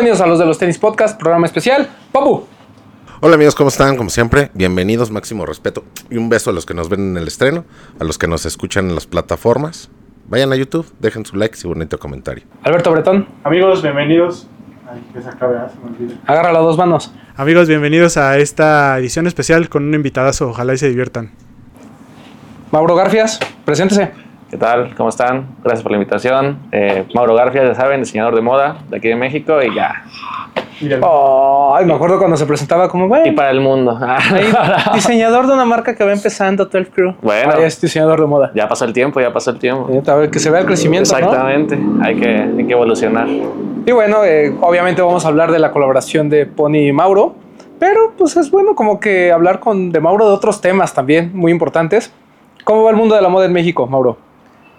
Bienvenidos a los de los Tenis Podcast, programa especial. Papu. Hola amigos, ¿cómo están? Como siempre, bienvenidos, máximo respeto y un beso a los que nos ven en el estreno, a los que nos escuchan en las plataformas. Vayan a YouTube, dejen su like y bonito comentario. Alberto Bretón. Amigos, bienvenidos. Ay, que se acabe, ah, se me. Agarra las dos manos. Amigos, bienvenidos a esta edición especial con un invitadazo. Ojalá y se diviertan. Mauro Garfias, preséntese. ¿Qué tal? ¿Cómo están? Gracias por la invitación. Eh, Mauro Garfias, ya saben, diseñador de moda de aquí de México y ya. Oh, ay, me acuerdo cuando se presentaba como, Y bueno, para el mundo. ahí, diseñador de una marca que va empezando, 12 Crew. Bueno. Ahí es diseñador de moda. ya pasó el tiempo, ya pasó el tiempo. A ver, que se vea el crecimiento, ¿no? Exactamente. Hay, que, hay que evolucionar. Y bueno, eh, obviamente vamos a hablar de la colaboración de Pony y Mauro, pero pues es bueno como que hablar con de Mauro de otros temas también muy importantes. ¿Cómo va el mundo de la moda en México, Mauro?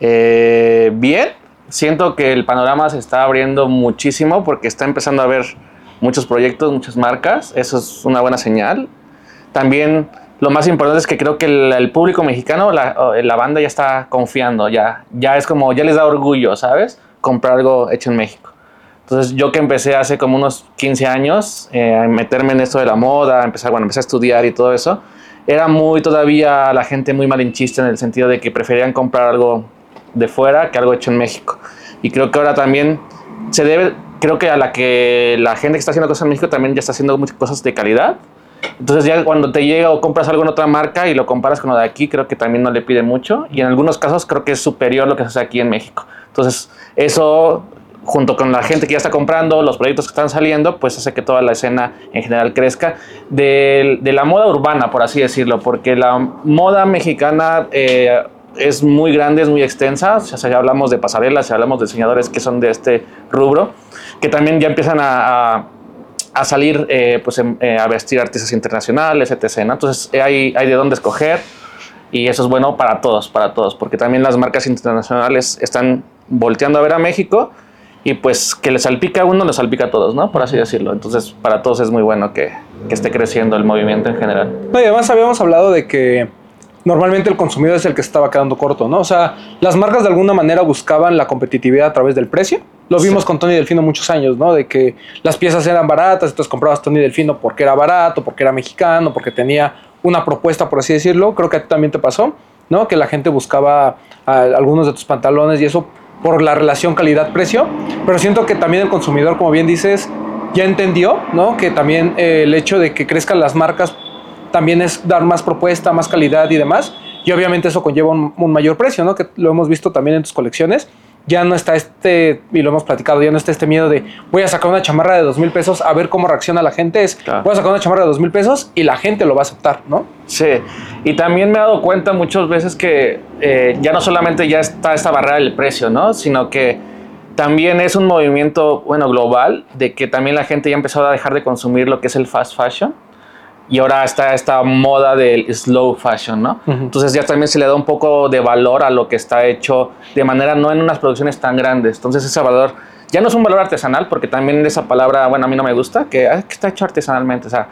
Eh, bien, siento que el panorama se está abriendo muchísimo porque está empezando a haber muchos proyectos, muchas marcas. Eso es una buena señal. También lo más importante es que creo que el, el público mexicano, la, la banda ya está confiando, ya, ya es como, ya les da orgullo, ¿sabes? Comprar algo hecho en México. Entonces yo que empecé hace como unos 15 años eh, a meterme en esto de la moda, empezar, bueno, empecé a estudiar y todo eso, era muy todavía la gente muy malinchista en el sentido de que preferían comprar algo de fuera que algo hecho en México. Y creo que ahora también se debe, creo que a la que la gente que está haciendo cosas en México también ya está haciendo muchas cosas de calidad. Entonces ya cuando te llega o compras algo en otra marca y lo comparas con lo de aquí, creo que también no le pide mucho. Y en algunos casos creo que es superior lo que se hace aquí en México. Entonces eso junto con la gente que ya está comprando, los proyectos que están saliendo, pues hace que toda la escena en general crezca. De, de la moda urbana, por así decirlo, porque la moda mexicana eh, es muy grande, es muy extensa. O sea, si hablamos de pasarelas, si hablamos de diseñadores que son de este rubro, que también ya empiezan a, a a salir eh, pues, en- eh, a vestir artistas internacionales, etc. ¿no? Entonces eh, hay, hay de dónde escoger y eso es bueno para todos, para todos, porque también las marcas internacionales están volteando a ver a México y pues que le salpica a uno, le salpica a todos, ¿no? Por así decirlo. Entonces para todos es muy bueno que, que esté creciendo el movimiento en general. No, y además habíamos hablado de que normalmente el consumidor es el que estaba quedando corto, ¿no? O sea, las marcas de alguna manera buscaban la competitividad a través del precio. Lo vimos Sí. con Tony Delfino muchos años, ¿no? De que las piezas eran baratas, entonces comprabas Tony Delfino porque era barato, porque era mexicano, porque tenía una propuesta, por así decirlo. Creo que a ti también te pasó, ¿no? Que la gente buscaba algunos de tus pantalones y eso por la relación calidad-precio. Pero siento que también el consumidor, como bien dices, ya entendió, ¿no? Que también eh, el hecho de que crezcan las marcas también es dar más propuesta, más calidad y demás. Y obviamente eso conlleva un, un mayor precio, ¿no? Que lo hemos visto también en tus colecciones. Ya no está este, y lo hemos platicado, ya no está este miedo de voy a sacar una chamarra de dos mil pesos a ver cómo reacciona la gente. Es Claro. voy a sacar una chamarra de dos mil pesos y la gente lo va a aceptar, ¿no? Sí, y también me he dado cuenta muchas veces que eh, ya no solamente ya está esta barrera del precio, ¿no? Sino que también es un movimiento, bueno, global, de que también la gente ya empezó a dejar de consumir lo que es el fast fashion. Y ahora está esta moda del slow fashion, ¿no? Ujú. Entonces ya también se le da un poco de valor a lo que está hecho de manera no en unas producciones tan grandes. Entonces ese valor ya no es un valor artesanal, porque también esa palabra, bueno, a mí no me gusta, que, que está hecho artesanalmente. O sea,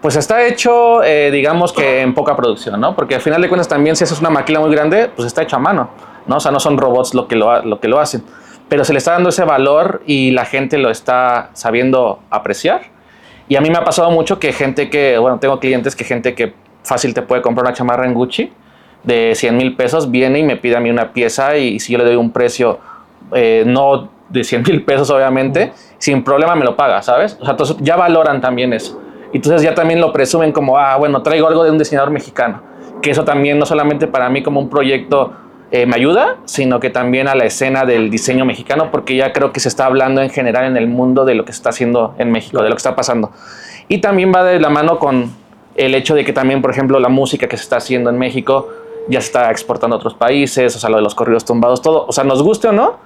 pues está hecho, eh, digamos que en poca producción, ¿no? Porque al final de cuentas también si haces una maquila muy grande, pues está hecho a mano, ¿no? O sea, no son robots lo que lo, lo que lo hacen. Pero se le está dando ese valor y la gente lo está sabiendo apreciar. Y a mí me ha pasado mucho que gente que, bueno, tengo clientes que gente que fácil te puede comprar una chamarra en Gucci de 100 mil pesos, viene y me pide a mí una pieza y si yo le doy un precio eh, no de 100 mil pesos obviamente, sin problema me lo paga, ¿sabes? O sea, entonces ya valoran también eso. Entonces ya también lo presumen como, ah, bueno, traigo algo de un diseñador mexicano. Que eso también no solamente para mí como un proyecto eh, me ayuda, sino que también a la escena del diseño mexicano, porque ya creo que se está hablando en general en el mundo de lo que se está haciendo en México, de lo que está pasando. Y también va de la mano con el hecho de que también, por ejemplo, la música que se está haciendo en México ya se está exportando a otros países, o sea, lo de los corridos tumbados, todo, o sea, nos guste o no,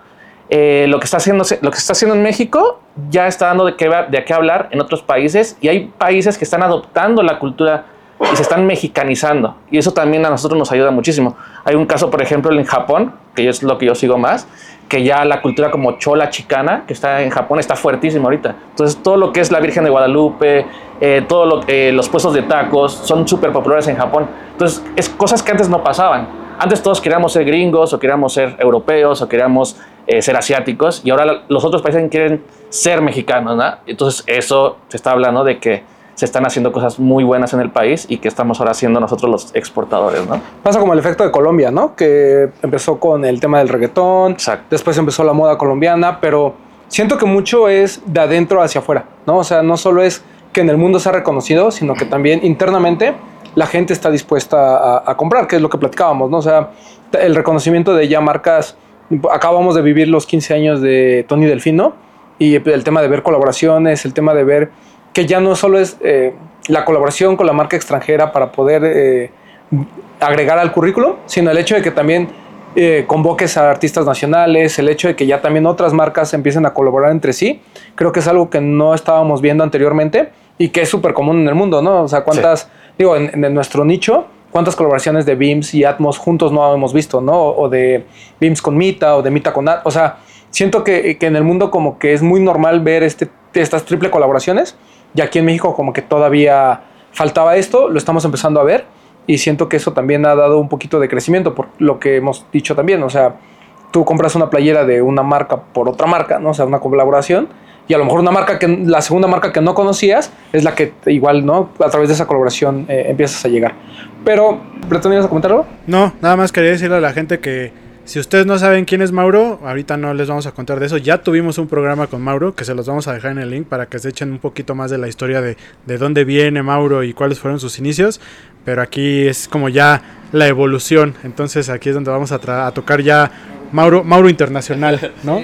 eh, lo, que está haciendo, lo que se está haciendo en México ya está dando de qué, de qué hablar en otros países y hay países que están adoptando la cultura y se están mexicanizando. Y eso también a nosotros nos ayuda muchísimo. Hay un caso, por ejemplo, en Japón, que es lo que yo sigo más, que ya la cultura como chola chicana, que está en Japón, está fuertísima ahorita. Entonces, todo lo que es la Virgen de Guadalupe, eh, todo lo, eh, los puestos de tacos, son súper populares en Japón. Entonces, es cosas que antes no pasaban. Antes todos queríamos ser gringos, o queríamos ser europeos, o queríamos eh, ser asiáticos y ahora los otros países quieren ser mexicanos, ¿no? Entonces eso se está hablando de que se están haciendo cosas muy buenas en el país y que estamos ahora siendo nosotros los exportadores, ¿no? Pasa como el efecto de Colombia, ¿no? Que empezó con el tema del reggaetón, Exacto. después empezó la moda colombiana, pero siento que mucho es de adentro hacia afuera, ¿no? O sea, no solo es que en el mundo se ha reconocido, sino que también internamente la gente está dispuesta a, a comprar, que es lo que platicábamos, ¿no? O sea, el reconocimiento de ya marcas, acabamos de vivir los 15 años de Tony Delfino y el tema de ver colaboraciones, el tema de ver que ya no solo es eh, la colaboración con la marca extranjera para poder eh, agregar al currículum, sino el hecho de que también eh, convoques a artistas nacionales, el hecho de que ya también otras marcas empiecen a colaborar entre sí, creo que es algo que no estábamos viendo anteriormente y que es súper común en el mundo, ¿no? O sea, cuántas, digo, en, en nuestro nicho, cuántas colaboraciones de Beams y Atmos juntos no hemos visto, ¿no? O de Beams con Mita o de Mita con Atmos, o sea, siento que, que en el mundo como que es muy normal ver este, estas triple colaboraciones y aquí en México como que todavía faltaba esto, lo estamos empezando a ver y siento que eso también ha dado un poquito de crecimiento por lo que hemos dicho también, o sea, tú compras una playera de una marca por otra marca, ¿no? O sea, una colaboración y a lo mejor una marca que la segunda marca que no conocías es la que igual, ¿no? A través de esa colaboración eh, empiezas a llegar. Pero, ¿pretendías comentar algo? No, nada más quería decirle a la gente que si ustedes no saben quién es Mauro, ahorita no les vamos a contar de eso. Ya tuvimos un programa con Mauro que se los vamos a dejar en el link para que se echen un poquito más de la historia de, de dónde viene Mauro y cuáles fueron sus inicios. Pero aquí es como ya la evolución. Entonces aquí es donde vamos a, tocar ya Mauro, Mauro Internacional, ¿no?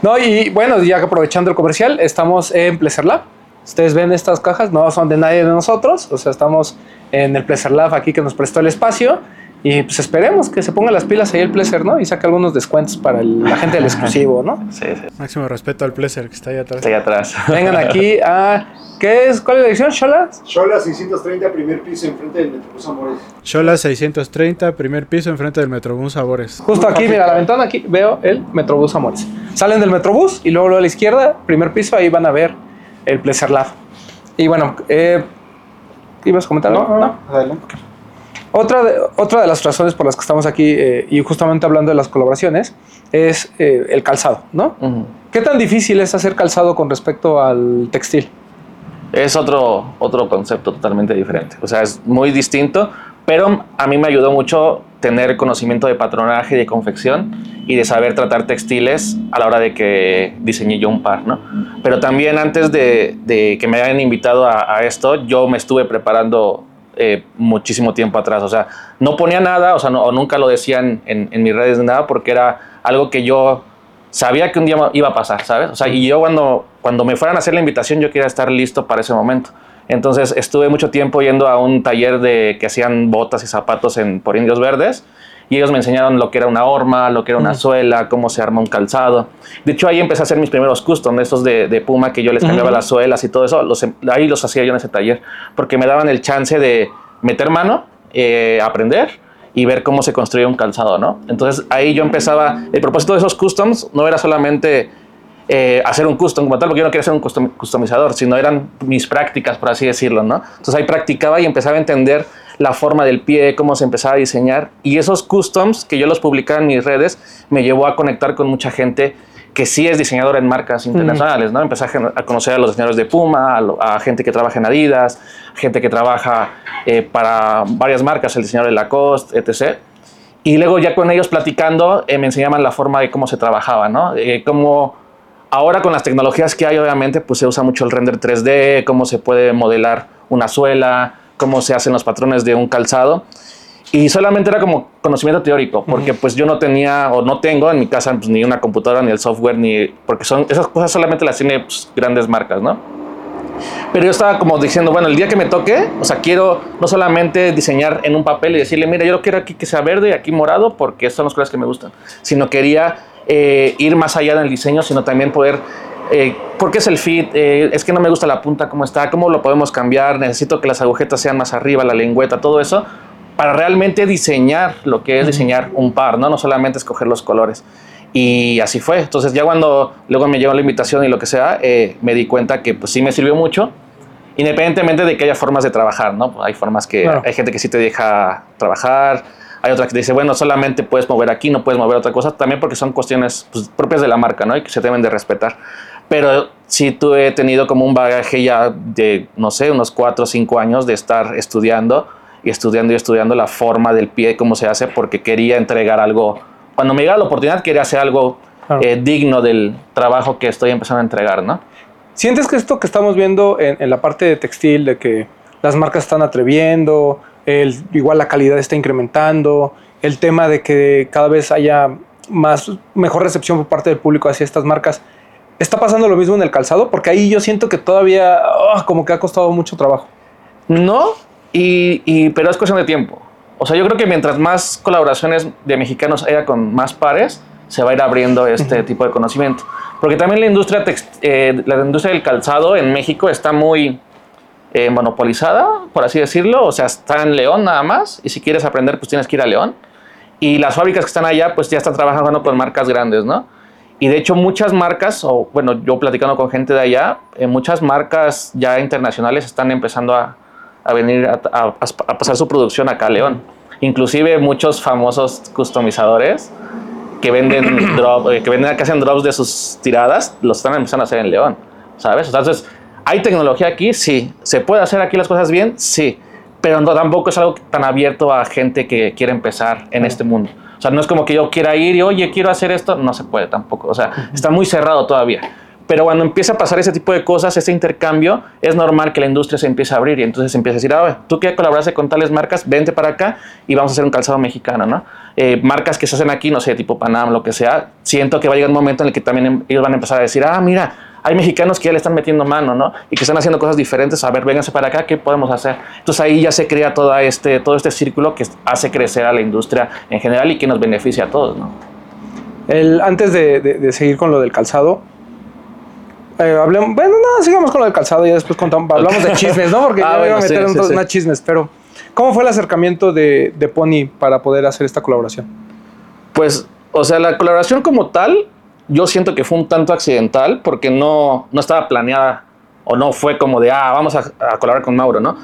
No, y bueno, ya aprovechando el comercial, estamos en Pleasure Lab. Ustedes ven estas cajas, no son de nadie de nosotros, o sea, estamos en el Pleasure Lab aquí que nos prestó el espacio. Y pues esperemos que se pongan las pilas ahí el Pleasure, ¿no? Y saque algunos descuentos para el- la gente del exclusivo, ¿no? Sí, sí. Máximo respeto al Pleasure que está ahí atrás. Está ahí atrás. Vengan aquí a. ¿Qué es? ¿Cuál es la dirección, Shola? Shola 630, primer piso, enfrente del Metrobús Amores. Shola 630, primer piso enfrente del Metrobús Sabores. Justo aquí, mira, la ventana aquí veo el Metrobús Amores. Salen del Metrobús y luego, luego a la izquierda, primer piso, ahí van a ver el Pleasure Lab. Y bueno, eh, ¿ibas a comentar algo? ¿No? adelante. Otra de, otra de las razones por las que estamos aquí eh, y justamente hablando de las colaboraciones es eh, el calzado, ¿no? Ujú. ¿Qué tan difícil es hacer calzado con respecto al textil? Es otro, otro concepto totalmente diferente. O sea, es muy distinto, pero a mí me ayudó mucho tener conocimiento de patronaje y de confección y de saber tratar textiles a la hora de que diseñé yo un par, ¿no? Pero también antes de, de que me hayan invitado a, a esto, yo me estuve preparando eh, muchísimo tiempo atrás. O sea, no ponía nada, o sea, nunca lo decían en, en mis redes ni nada, porque era algo que yo sabía que un día iba a pasar, ¿sabes? O sea, y yo cuando, cuando me fueran a hacer la invitación, yo quería estar listo para ese momento. Entonces estuve mucho tiempo yendo a un taller de que hacían botas y zapatos en, por Indios Verdes y ellos me enseñaron lo que era una horma, lo que era una suela, cómo se arma un calzado. De hecho, ahí empecé a hacer mis primeros custom, estos de, de Puma, que yo les cambiaba las suelas y todo eso. Los, em- ahí los hacía yo en ese taller, porque me daban el chance de meter mano, eh, aprender y ver cómo se construía un calzado, ¿no? Entonces ahí yo empezaba, el propósito de esos customs no era solamente eh, hacer un custom como tal, porque yo no quería ser un custom- customizador, sino eran mis prácticas, por así decirlo, ¿no? Entonces ahí practicaba y empezaba a entender la forma del pie, cómo se empezaba a diseñar. Y esos customs que yo los publicaba en mis redes me llevó a conectar con mucha gente que sí es diseñadora en marcas internacionales, ¿no? Empecé a, conocer a los diseñadores de Puma, a, lo- a gente que trabaja en Adidas, gente que trabaja eh, para varias marcas, el diseñador de Lacoste, etc. Y luego ya con ellos platicando eh, me enseñaban la forma de cómo se trabajaba, ¿no? Eh, cómo ahora con las tecnologías que hay, obviamente, pues se usa mucho el render 3D, cómo se puede modelar una suela, cómo se hacen los patrones de un calzado. Y solamente era como conocimiento teórico, porque pues yo no tenía o no tengo en mi casa pues, ni una computadora, ni el software, ni porque son esas cosas solamente las tiene pues, grandes marcas, ¿no? Pero yo estaba como diciendo, bueno, el día que me toque, o sea, quiero no solamente diseñar en un papel y decirle, mira, yo lo quiero aquí que sea verde y aquí morado porque estas son las cosas que me gustan, sino quería eh, ir más allá del diseño, sino también poder, eh, ¿por qué es el fit? Eh, es que no me gusta la punta como está, ¿cómo lo podemos cambiar? Necesito que las agujetas sean más arriba, la lengüeta, todo eso, para realmente diseñar lo que es diseñar un par, ¿no? No solamente escoger los colores. Y así fue. Entonces ya cuando luego me llegó la invitación y lo que sea, eh, me di cuenta que pues sí me sirvió mucho, independientemente de que haya formas de trabajar, ¿no? Hay formas que Claro. hay gente que sí te deja trabajar, Hay otra que dice, bueno, solamente puedes mover aquí, no puedes mover otra cosa, también porque son cuestiones pues, propias de la marca, ¿no? Y que se deben de respetar. Pero sí tú he tenido como un bagaje ya de, no sé, unos cuatro o cinco años de estar estudiando y estudiando y estudiando la forma del pie, cómo se hace, porque quería entregar algo. Cuando me llegaba la oportunidad, quería hacer algo Claro. eh, digno del trabajo que estoy empezando a entregar, ¿no? ¿Sientes que esto que estamos viendo en, en la parte de textil, de que las marcas están atreviendo, el, igual la calidad está incrementando, el tema de que cada vez haya más, mejor recepción por parte del público hacia estas marcas, ¿está pasando lo mismo en el calzado? Porque ahí yo siento que todavía ah, como que ha costado mucho trabajo. No, y, y- pero es cuestión de tiempo. O sea, yo creo que mientras más colaboraciones de mexicanos haya con más pares, se va a ir abriendo este tipo de conocimiento. Porque también la industria, eh, la industria del calzado en México está muy eh, monopolizada, por así decirlo. O sea, está en León nada más. Y si quieres aprender, pues tienes que ir a León. Y las fábricas que están allá, pues ya están trabajando con marcas grandes, ¿no? Y de hecho muchas marcas, o bueno, yo platicando con gente de allá, eh, muchas marcas ya internacionales están empezando a, a venir a, a- a pasar su producción acá a León. Inclusive muchos famosos customizadores que venden drop, eh, que venden que hacen drops de sus tiradas, los están empezando a hacer en León, ¿sabes? Entonces, ¿hay tecnología aquí? Sí. ¿Se puede hacer aquí las cosas bien? Sí. Pero no, tampoco es algo tan abierto a gente que quiere empezar en este mundo. O sea, no es como que yo quiera ir y, oye, quiero hacer esto. No se puede tampoco. O sea, está muy cerrado todavía. Pero cuando empieza a pasar ese tipo de cosas, ese intercambio, es normal que la industria se empiece a abrir y entonces se empieza a decir, ah, tú que colaboraste con tales marcas, vente para acá y vamos a hacer un calzado mexicano, ¿no? Eh, marcas que se hacen aquí, no sé, tipo Panam, lo que sea, siento que va a llegar un momento en el que también em- ellos van a empezar a decir, ah, mira, hay mexicanos que ya le están metiendo mano, ¿no? Y que están haciendo cosas diferentes, a ver, vénganse para acá, ¿qué podemos hacer? Entonces ahí ya se crea toda este, todo este círculo que hace crecer a la industria en general y que nos beneficia a todos, ¿no? El, antes de, de- de seguir con lo del calzado, eh, hablemos, bueno, no, sigamos con lo del calzado y después contamos, hablamos de chismes, ¿no? Porque Ah, yo iba a meter sí, sí, sí. unas chismes, pero ¿cómo fue el acercamiento de, de Pony para poder hacer esta colaboración? Pues, o sea, la colaboración como tal, yo siento que fue un tanto accidental porque no, no estaba planeada o no fue como de, ah, vamos a, a colaborar con Mauro, ¿no?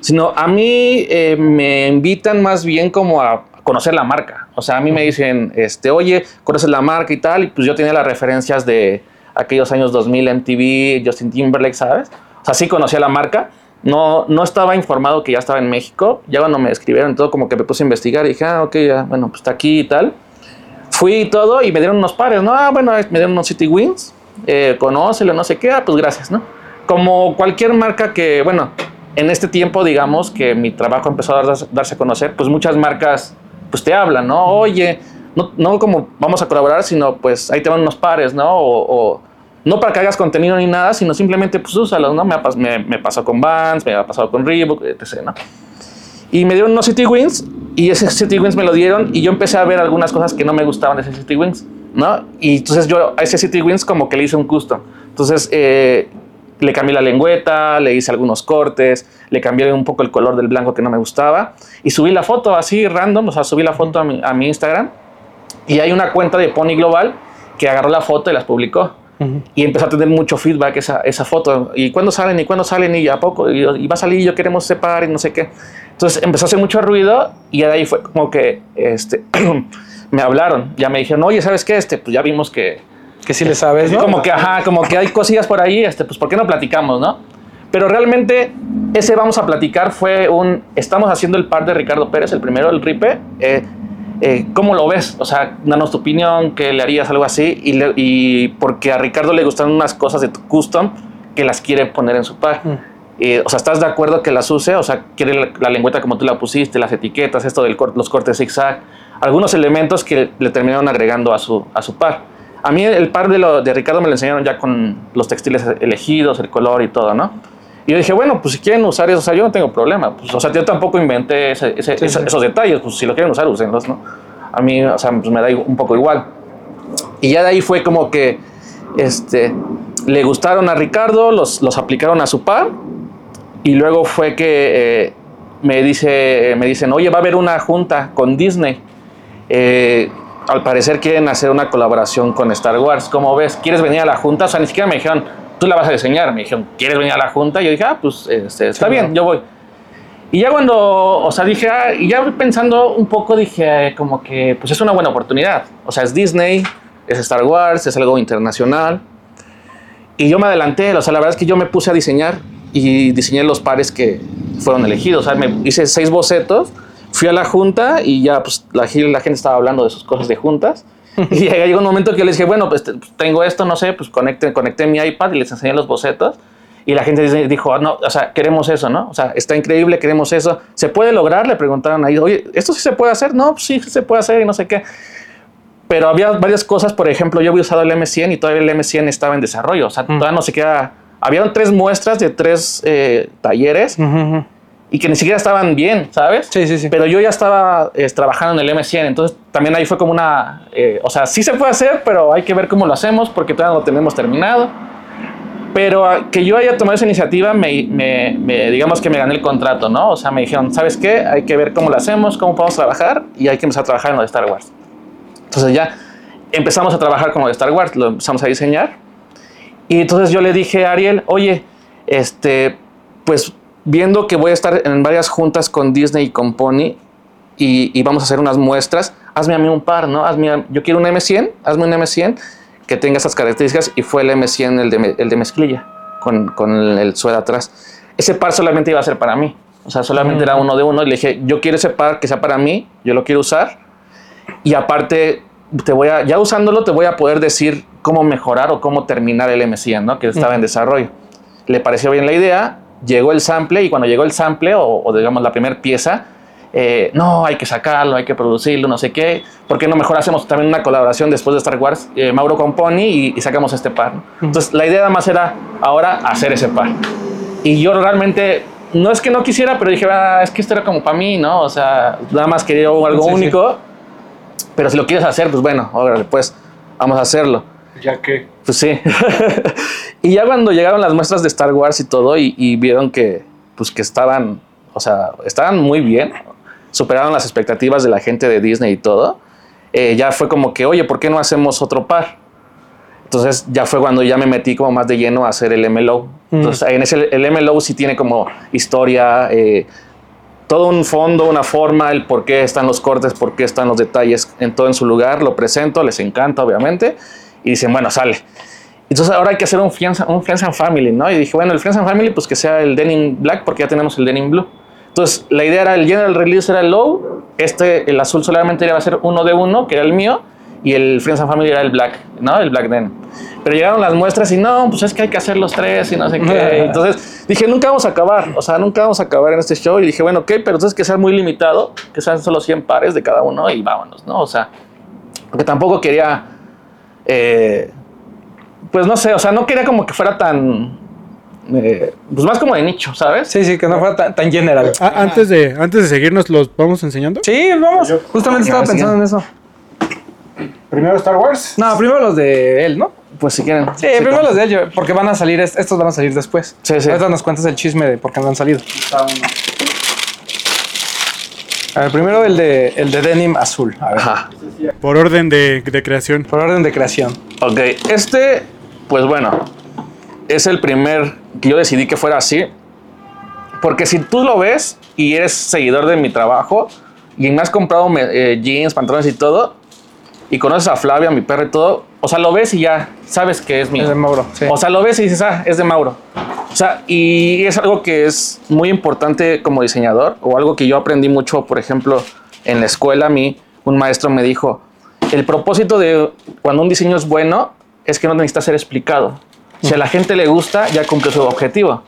Sino a mí eh, me invitan más bien como a conocer la marca. O sea, a mí me dicen, este, oye, conoces la marca y tal, y pues yo tenía las referencias de aquellos años 2000 MTV, Justin Timberlake, ¿sabes? O sea, sí conocía la marca. No, no estaba informado que ya estaba en México. Ya cuando me escribieron todo, como que me puse a investigar y dije, ah, ok, ya, bueno, pues está aquí y tal fui y todo y me dieron unos pares, ¿no? Ah, bueno, me dieron unos City Wings, eh, conócelo, no sé qué, ah, pues gracias, ¿no? Como cualquier marca que, bueno, en este tiempo, digamos, que mi trabajo empezó a darse, darse a conocer, pues muchas marcas, pues te hablan, ¿no? Oye, no, no como vamos a colaborar, sino pues ahí te van unos pares, ¿no? O, o no para que hagas contenido ni nada, sino simplemente pues úsalos, ¿no? Me, ha me, me pasó con Vans, me ha pasado con Reebok, etc., ¿no? Y me dieron unos City Wings y ese City Wings me lo dieron y yo empecé a ver algunas cosas que no me gustaban de ese City Wings, ¿no? Y entonces yo a ese City Wings como que le hice un custom. Entonces eh, le cambié la lengüeta, le hice algunos cortes, le cambié un poco el color del blanco que no me gustaba y subí la foto así random, o sea, subí la foto a mi, a mi Instagram y hay una cuenta de Pony Global que agarró la foto y las publicó. Y empezó a tener mucho feedback esa, esa foto. ¿Y cuándo salen? ¿Y cuándo salen? ¿Y a poco? ¿Y, y va a salir? ¿Y yo queremos separar? Y no sé qué. Entonces empezó a hacer mucho ruido y de ahí fue como que este, me hablaron. Ya me dijeron, oye, ¿sabes qué? Este, pues ya vimos que, Que si le sabes, ¿no? como que, ajá, como que hay cosillas por ahí, este, pues, ¿por qué no platicamos, no? Pero realmente, ese vamos a platicar fue un. Estamos haciendo el par de Ricardo Pérez, el primero, el Ripe. eh, eh, ¿Cómo lo ves? O sea, danos tu opinión, ¿qué le harías algo así? Y, le- y porque a Ricardo le gustan unas cosas de tu custom que las quiere poner en su par. Mm. Eh, o sea, ¿estás de acuerdo que las use? O sea, quiere la, la lengüeta como tú la pusiste, las etiquetas, esto de los cortes zigzag, algunos elementos que le terminaron agregando a su, a su par. A mí el par de, lo, de Ricardo me lo enseñaron ya con los textiles elegidos, el color y todo, ¿no? Y yo dije, bueno, pues si quieren usar eso, o sea, yo no tengo problema. Pues, o sea, yo tampoco inventé ese- ese- Sí, esa- sí. esos detalles, pues si lo quieren usar, úsenlos, ¿no? A mí, o sea, pues me da un poco igual. Y ya de ahí fue como que este, le gustaron a Ricardo, los, los aplicaron a su par. Y luego fue que eh, me, dice, me dicen, oye, va a haber una junta con Disney. Eh, al parecer quieren hacer una colaboración con Star Wars. ¿Cómo ves? ¿Quieres venir a la junta? O sea, ni siquiera me dijeron, tú la vas a diseñar. Me dijeron, ¿quieres venir a la junta? Y yo dije, ah, pues este, está Sí, bien, yo voy. Y ya cuando, o sea, dije, ah, y ya pensando un poco, dije, como que, pues es una buena oportunidad. O sea, es Disney, es Star Wars, es algo internacional. Y yo me adelanté, o sea, la verdad es que yo me puse a diseñar y diseñé los pares que fueron elegidos. O sea, me hice seis bocetos, fui a la junta y ya, pues la, la gente estaba hablando de sus cosas de juntas. y llegó un momento que yo les dije, bueno, pues tengo esto, no sé, pues conecté, conecté mi iPad y les enseñé los bocetos. Y la gente dijo, no, o sea, queremos eso, ¿no? O sea, está increíble, queremos eso. ¿Se puede lograr? Le preguntaron ahí, oye, ¿esto sí se puede hacer? No, pues sí se puede hacer y no sé qué. Pero había varias cosas, por ejemplo, yo había usado el M100 y todavía el M100 estaba en desarrollo. O sea, todavía no se queda. Habían tres muestras de tres eh, talleres y que ni siquiera estaban bien, ¿sabes? Sí, sí, sí. Pero yo ya estaba eh, trabajando en el M100, entonces también ahí fue como una. eh, o sea, sí se puede hacer, pero hay que ver cómo lo hacemos porque todavía no lo tenemos terminado. Pero ah, que yo haya tomado esa iniciativa, me, me- me- digamos que me gané el contrato, ¿no? O sea, me dijeron, ¿sabes qué? Hay que ver cómo lo hacemos, cómo podemos trabajar y hay que empezar a trabajar en lo de Star Wars. Entonces ya empezamos a trabajar con lo de Star Wars, lo empezamos a diseñar. Y entonces yo le dije a Ariel, oye, este, pues viendo que voy a estar en varias juntas con Disney y con Pony y, y vamos a hacer unas muestras, hazme a mí un par, ¿no? Hazme yo quiero un M100, hazme un M100 que tenga esas características y fue el M100 el de, el de mezclilla con, con el, el suede atrás. Ese par solamente iba a ser para mí, o sea, solamente era uno de uno y le dije, yo quiero ese par que sea para mí, yo lo quiero usar y aparte te voy a, ya usándolo te voy a poder decir cómo mejorar o cómo terminar el M100, ¿no? Que estaba en desarrollo. Le pareció bien la idea, llegó el sample y cuando llegó el sample o, o digamos la primera pieza, eh, no, hay que sacarlo, hay que producirlo, no sé qué. ¿Por qué no mejor hacemos también una colaboración después de Star Wars, eh, Mauro con Pony y, y sacamos este par? ¿no? Entonces la idea más era ahora hacer ese par. Y yo realmente, no es que no quisiera, pero dije, ah, es que esto era como para mí, ¿no? O sea, nada más quería algo Sí, sí. único. Pero si lo quieres hacer, pues bueno, órale, pues vamos a hacerlo. Ya que. Pues sí. y ya cuando llegaron las muestras de Star Wars y todo y, y vieron que, pues que estaban, o sea, estaban muy bien, superaron las expectativas de la gente de Disney y todo, eh, ya fue como que, oye, ¿por qué no hacemos otro par? Entonces ya fue cuando ya me metí como más de lleno a hacer el MLO. Entonces en ese, el MLO sí tiene como historia, eh, todo un fondo, una forma, el por qué están los cortes, por qué están los detalles, en todo en su lugar, lo presento, les encanta obviamente, y dicen, bueno, sale. Entonces ahora hay que hacer un Friends, un Friends and Family, ¿no? Y dije, bueno, el Friends and Family, pues que sea el Denim Black, porque ya tenemos el Denim Blue. Entonces la idea era, el General Release era el Low, este, el azul solamente iba a ser uno de uno, que era el mío, y el Friends and Family era el Black, ¿no? El Black Denim. Pero llegaron las muestras y no, pues es que hay que hacer los tres y no sé qué. Entonces dije, nunca vamos a acabar, o sea, nunca vamos a acabar en este show. Y dije, bueno, ok, pero entonces que sea muy limitado, que sean solo 100 pares de cada uno y vámonos, ¿no? O sea, porque tampoco quería, eh, pues no sé, o sea, no quería como que fuera tan, eh, pues más como de nicho, ¿sabes? Sí, sí, que no fuera tan, tan general. Ah, antes, de, antes de seguirnos, ¿los vamos enseñando? Sí, vamos. Yo- Justamente estaba pensando en eso. Primero Star Wars. No, primero los de él, ¿no? Pues si quieren. Sí, primero los de él, porque van a salir, est- estos van a salir después. Sí, sí. Ahorita nos cuentas el chisme de por qué no han salido. Está uno. A ver, primero el de, el de denim azul. A ver, Ajá. Por orden de, de creación. por orden de creación. Ok, este, pues bueno, es el primer que yo decidí que fuera así. Porque si tú lo ves y eres seguidor de mi trabajo y me has comprado me- eh, jeans, pantalones y todo, y conoces a Flavia, mi perro y todo, o sea, lo ves y ya sabes que es mío. Es de Mauro, sí. O sea, lo ves y dices, ah, es de Mauro. O sea, y es algo que es muy importante como diseñador, o algo que yo aprendí mucho, por ejemplo, en la escuela, a mí, un maestro me dijo, el propósito de cuando un diseño es bueno es que no necesita ser explicado. Si a la gente le gusta, ya cumple su objetivo.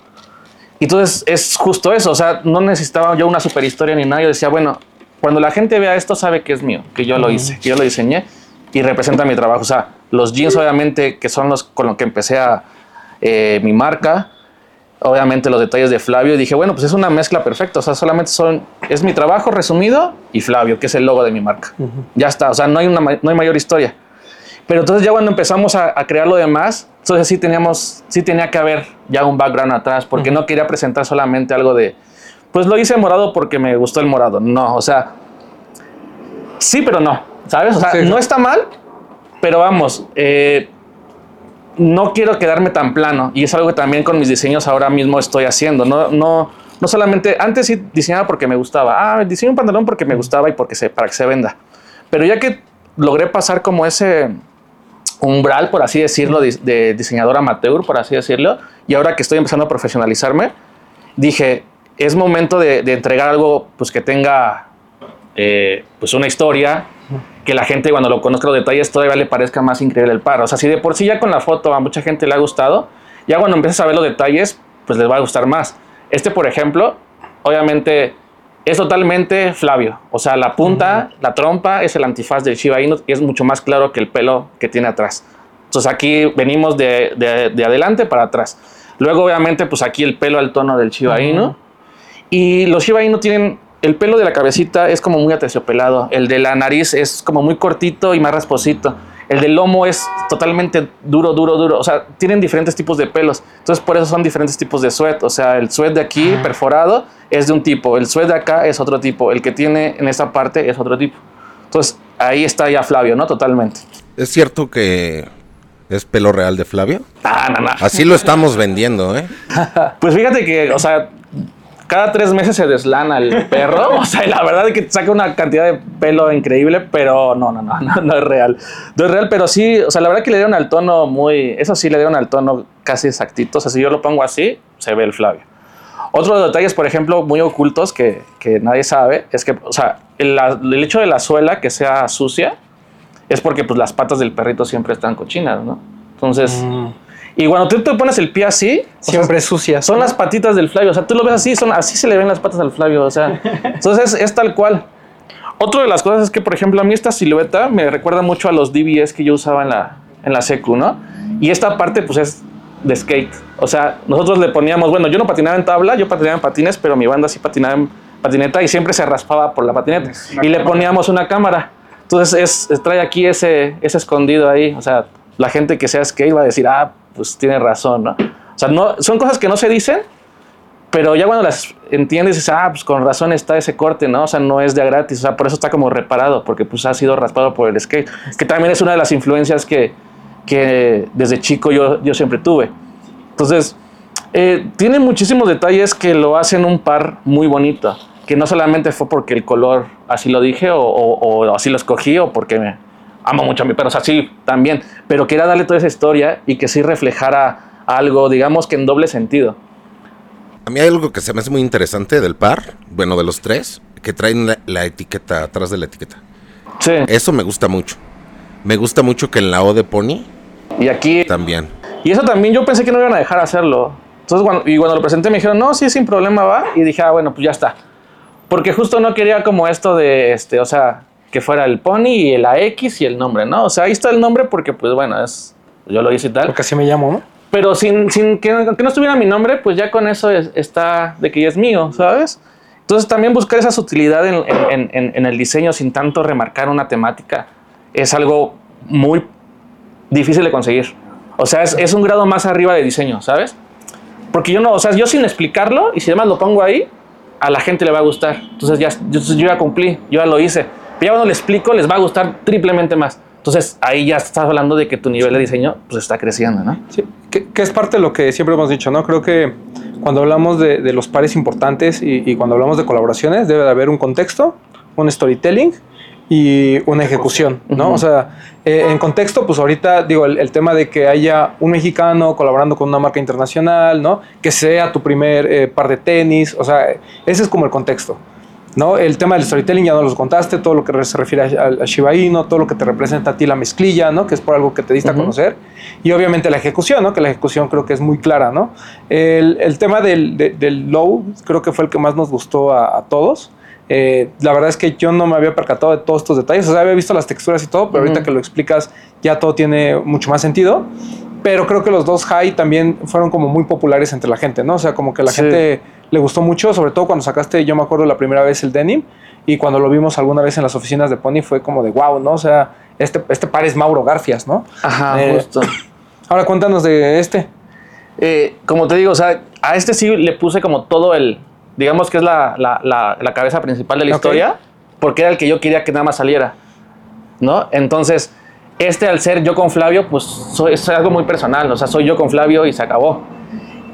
Y Entonces es justo eso, o sea, no necesitaba yo una super historia ni nada, yo decía, bueno, cuando la gente vea esto sabe que es mío, que yo lo hice, que yo lo diseñé y representa mi trabajo. O sea, los jeans obviamente que son los con los que empecé a eh, mi marca, obviamente los detalles de Flavio, y dije, bueno, pues es una mezcla perfecta, o sea, solamente son, es mi trabajo resumido y Flavio, que es el logo de mi marca. Ya está, o sea, no hay, una, no hay mayor historia. Pero entonces ya cuando empezamos a, a crear lo demás, entonces sí teníamos, sí tenía que haber ya un background atrás, porque no quería presentar solamente algo de, pues lo hice morado porque me gustó el morado. No, o sea, sí, pero no, ¿sabes? O sea, Sí, no está mal, pero vamos, eh, no quiero quedarme tan plano y es algo que también con mis diseños ahora mismo estoy haciendo. No, no, no solamente, antes sí diseñaba porque me gustaba. Ah, diseño un pantalón porque me gustaba y porque se, para que se venda. Pero ya que logré pasar como ese umbral, por así decirlo, de, de diseñador amateur, por así decirlo, y ahora que estoy empezando a profesionalizarme, dije, es momento de, de entregar algo pues, que tenga eh, pues una historia, que la gente cuando lo conozca los detalles todavía le parezca más increíble el par. O sea, si de por sí ya con la foto a mucha gente le ha gustado, ya cuando empiezas a ver los detalles, pues les va a gustar más. Este, por ejemplo, obviamente es totalmente Flavio. O sea, la punta, la trompa es el antifaz del Shiba Inu y es mucho más claro que el pelo que tiene atrás. Entonces aquí venimos de, de, de adelante para atrás. Luego, obviamente, pues aquí el pelo al tono del Shiba Inu. Y los Shiba Inu tienen el pelo de la cabecita es como muy aterciopelado. El de la nariz es como muy cortito y más rasposito. El del lomo es totalmente duro, duro, duro. O sea, tienen diferentes tipos de pelos. Entonces, por eso son diferentes tipos de suet. O sea, el suet de aquí, perforado, es de un tipo. El suet de acá es otro tipo. El que tiene en esta parte es otro tipo. Entonces, ahí está ya Flavio, ¿no? Totalmente. ¿Es cierto que es pelo real de Flavio? Ah, no, no. Así lo estamos vendiendo, ¿eh? Pues fíjate que, o sea, cada tres meses se deslana el perro. O sea, la verdad es que saca una cantidad de pelo increíble, pero no, no, no, no, no es real. No es real, pero sí, o sea, la verdad que le dieron al tono muy, eso sí, le dieron al tono casi exactito. O sea, si yo lo pongo así, se ve el Flavio. Otros detalles, por ejemplo, muy ocultos que, que nadie sabe, es que, o sea, el, el, hecho de la suela que sea sucia es porque pues las patas del perrito siempre están cochinas, ¿no? Entonces... Mm y cuando tú te pones el pie así, siempre sea, sucias. Son las patitas del Flavio. O sea, tú lo ves así, son, así se le ven las patas al Flavio. O sea, entonces es, es, tal cual. Otra de las cosas es que, por ejemplo, a mí esta silueta me recuerda mucho a los DBS que yo usaba en la, en la secu, ¿no? Y esta parte, pues es de skate. O sea, nosotros le poníamos, bueno, yo no patinaba en tabla, yo patinaba en patines, pero mi banda sí patinaba en patineta y siempre se raspaba por la patineta. y le poníamos una cámara. Entonces es, trae aquí ese, ese escondido ahí. O sea, la gente que sea skate va a decir, ah, pues tiene razón, ¿no? O sea, no, son cosas que no se dicen, pero ya cuando las entiendes, dices, ah, pues con razón está ese corte, ¿no? O sea, no es de gratis, o sea, por eso está como reparado, porque pues ha sido raspado por el skate, que también es una de las influencias que, que desde chico yo, yo siempre tuve. Entonces, eh, tiene muchísimos detalles que lo hacen un par muy bonito, que no solamente fue porque el color así lo dije o, o, o así lo escogí o porque me, amo mucho a mi perro, o sea, sí, también, pero quería darle toda esa historia y que sí reflejara algo, digamos que en doble sentido. A mí hay algo que se me hace muy interesante del par, bueno, de los tres, que traen la, la etiqueta atrás de la etiqueta. Sí. Eso me gusta mucho. Me gusta mucho que en la O de Pony. Y aquí. También. Y eso también yo pensé que no iban a dejar hacerlo. Entonces, cuando, y cuando lo presenté me dijeron, no, sí, sin problema va. Y dije, ah, bueno, pues ya está. Porque justo no quería como esto de, este, o sea, que fuera el pony y la X y el nombre, ¿no? O sea, ahí está el nombre porque, pues bueno, es, yo lo hice y tal. Porque así me llamo, ¿no? Pero sin, sin que, que, no estuviera mi nombre, pues ya con eso es, está de que ya es mío, ¿sabes? Entonces también buscar esa sutilidad en, en, en, en, el diseño sin tanto remarcar una temática es algo muy difícil de conseguir. O sea, es, es un grado más arriba de diseño, ¿sabes? Porque yo no, o sea, yo sin explicarlo y si además lo pongo ahí, a la gente le va a gustar. Entonces ya, yo, yo ya cumplí, yo ya lo hice. Ya cuando le explico, les va a gustar triplemente más. Entonces ahí ya estás hablando de que tu nivel de diseño pues está creciendo, ¿no? Sí, que, que es parte de lo que siempre hemos dicho, ¿no? Creo que cuando hablamos de, de los pares importantes y, y, cuando hablamos de colaboraciones debe de haber un contexto, un storytelling y una ejecución, ¿no? Uh -huh. O sea, eh, en contexto, pues ahorita digo, el, el, tema de que haya un mexicano colaborando con una marca internacional, ¿no? Que sea tu primer eh, par de tenis, o sea, ese es como el contexto. ¿No? El tema del storytelling ya no los contaste, todo lo que se refiere a, a Shiba Inu, todo lo que te representa a ti la mezclilla, ¿no? Que es por algo que te diste uh -huh. a conocer. Y obviamente la ejecución, ¿no? Que la ejecución creo que es muy clara, ¿no? El, el tema del, de, del low creo que fue el que más nos gustó a, a todos. Eh, la verdad es que yo no me había percatado de todos estos detalles, o sea, había visto las texturas y todo, pero uh -huh. ahorita que lo explicas ya todo tiene mucho más sentido. Pero creo que los dos high también fueron como muy populares entre la gente, ¿no? O sea, como que la sí. gente le gustó mucho, sobre todo cuando sacaste, yo me acuerdo la primera vez el denim y cuando lo vimos alguna vez en las oficinas de Pony fue como de wow, ¿no? O sea, este, este par es Mauro Garfias, ¿no? Ajá, eh, justo. Ahora cuéntanos de este. Eh, como te digo, o sea, a este sí le puse como todo el, digamos que es la, la, la, la cabeza principal de la okay. historia, porque era el que yo quería que nada más saliera, ¿no? Entonces, Este al ser yo con Flavio, pues soy, es algo muy personal, o sea, soy yo con Flavio y se acabó.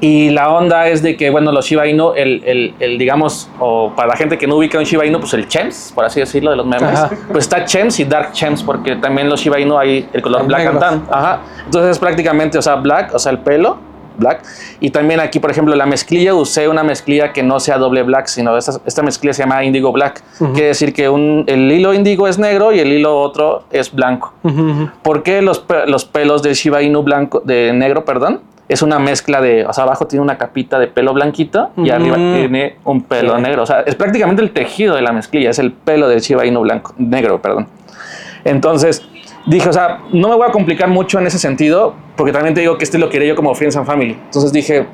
Y la onda es de que, bueno, los Shiba Inu, el, el, el, digamos, o para la gente que no ubica un Shiba Inu, pues el Chems, por así decirlo, de los memes, Ajá. pues está Chems y Dark Chems, porque también los Shiba Inu hay el color Hay Black and. Tan. Ajá. Entonces es prácticamente, o sea, Black, o sea, el pelo, Black. Y también aquí, por ejemplo, la mezclilla, usé una mezclilla que no sea doble Black, sino esta, esta mezclilla se llama Indigo Black. Quiere decir que un, el hilo índigo es negro y el hilo otro es blanco. ¿Por qué los, los pelos de Shiba Inu blanco, de negro, perdón? Es una mezcla de, o sea, abajo tiene una capita de pelo blanquito y arriba tiene un pelo Sí. negro. O sea, es prácticamente el tejido de la mezclilla, es el pelo del Shiba Inu blanco, negro, perdón. Entonces, dije, o sea, no me voy a complicar mucho en ese sentido, porque también te digo que este lo quería yo como Friends and Family. Entonces dije,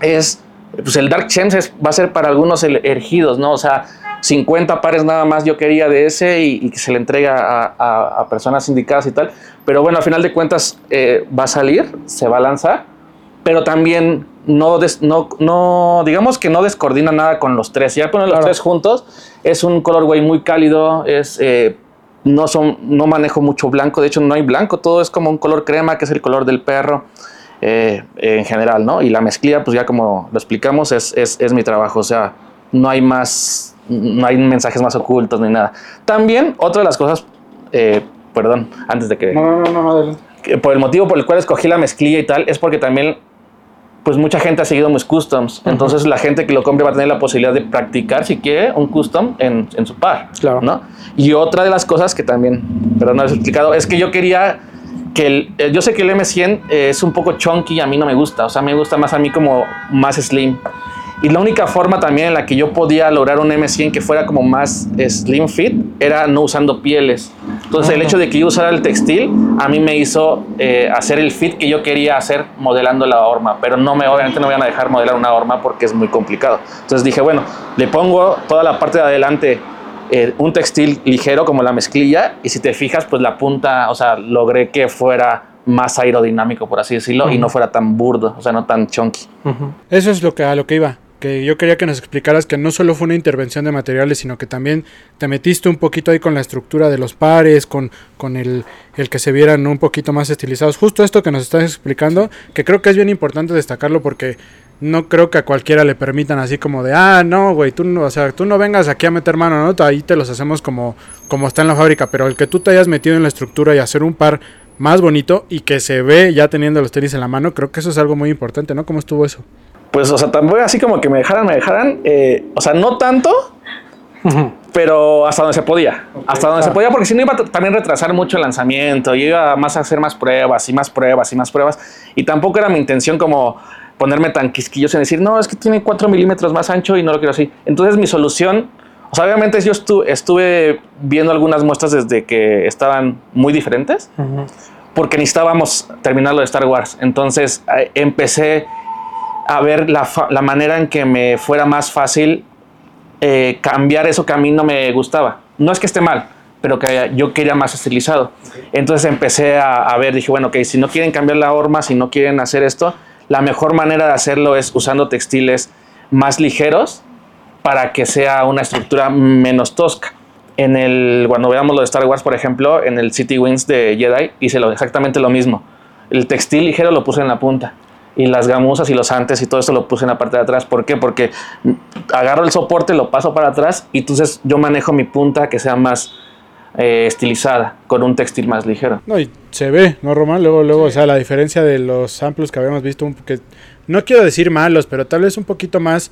es, pues el Dark Gems es- va a ser para algunos ergidos, ¿no? O sea, 50 pares nada más yo quería de ese y, y que se le entrega a, a- a personas indicadas y tal. Pero bueno, al final de cuentas eh, va a salir, se va a lanzar, pero también no, des- no, no, digamos que no descoordina nada con los tres. Ya poner los Claro. tres juntos, es un colorway muy cálido, es... eh, no, son, no manejo mucho blanco, de hecho no hay blanco, todo es como un color crema, que es el color del perro eh, en general, ¿no? Y la mezclilla, pues ya como lo explicamos, es, es, es mi trabajo, o sea, no hay más, no hay mensajes más ocultos ni nada. También, otra de las cosas, eh, perdón, antes de que, No, no, no, no, no, adelante. que por el motivo por el cual escogí la mezclilla y tal, es porque también, pues mucha gente ha seguido mis customs, entonces la gente que lo compre va a tener la posibilidad de practicar, si quiere, un custom en, en su par, Claro. ¿no? Y otra de las cosas que también, perdón, no he explicado, es que yo quería que el, eh, yo sé que el M100 es un poco chunky y a mí no me gusta, o sea, me gusta más a mí como más slim. Y la única forma también en la que yo podía lograr un M100 que fuera como más slim fit era no usando pieles. Entonces el hecho de que yo usara el textil a mí me hizo eh, hacer el fit que yo quería hacer modelando la horma, pero no me obviamente no me van a dejar modelar una horma porque es muy complicado. Entonces dije, bueno, le pongo toda la parte de adelante eh, un textil ligero como la mezclilla y si te fijas pues la punta, o sea, logré que fuera más aerodinámico por así decirlo y no fuera tan burdo, o sea, no tan chunky. Eso es lo que, a lo que iba. Que yo quería que nos explicaras que no solo fue una intervención de materiales, sino que también te metiste un poquito ahí con la estructura de los pares, con, con el, el que se vieran un poquito más estilizados. Justo esto que nos estás explicando, que creo que es bien importante destacarlo porque no creo que a cualquiera le permitan así como de, ah, no, güey, tú no, o sea, tú no vengas aquí a meter mano, ¿no? Ahí te los hacemos como, como está en la fábrica, pero el que tú te hayas metido en la estructura y hacer un par más bonito y que se ve ya teniendo los tenis en la mano, creo que eso es algo muy importante, ¿no? ¿Cómo estuvo eso? Pues, o sea, tampoco así como que me dejaran, me dejaran, eh, o sea, no tanto, pero hasta donde se podía. hasta donde se podía, porque si no iba a también retrasar mucho el lanzamiento, y iba más a hacer más pruebas y más pruebas y más pruebas. Y tampoco era mi intención como ponerme tan quisquilloso en decir, no, es que tiene 4 milímetros más ancho y no lo quiero así. Entonces mi solución, o sea, obviamente yo estu- estuve viendo algunas muestras desde que estaban muy diferentes, porque necesitábamos terminar lo de Star Wars. Entonces eh, empecé a ver la, la manera en que me fuera más fácil eh, cambiar eso que a mí no me gustaba. No es que esté mal, pero que yo quería más estilizado. Entonces empecé a, a ver, dije, bueno, ok, si no quieren cambiar la horma, si no quieren hacer esto, la mejor manera de hacerlo es usando textiles más ligeros para que sea una estructura menos tosca. En el, cuando veamos lo de Star Wars, por ejemplo, en el City Wings de Jedi, hice exactamente lo mismo. El textil ligero lo puse en la punta y las gamuzas y los antes y todo esto lo puse en la parte de atrás. ¿Por qué? Porque agarro el soporte, lo paso para atrás y entonces yo manejo mi punta que sea más eh, estilizada con un textil más ligero. No, y se ve, ¿no, Román? Luego, luego, o sea, la diferencia de los samples que habíamos visto, un que no quiero decir malos, pero tal vez un poquito más,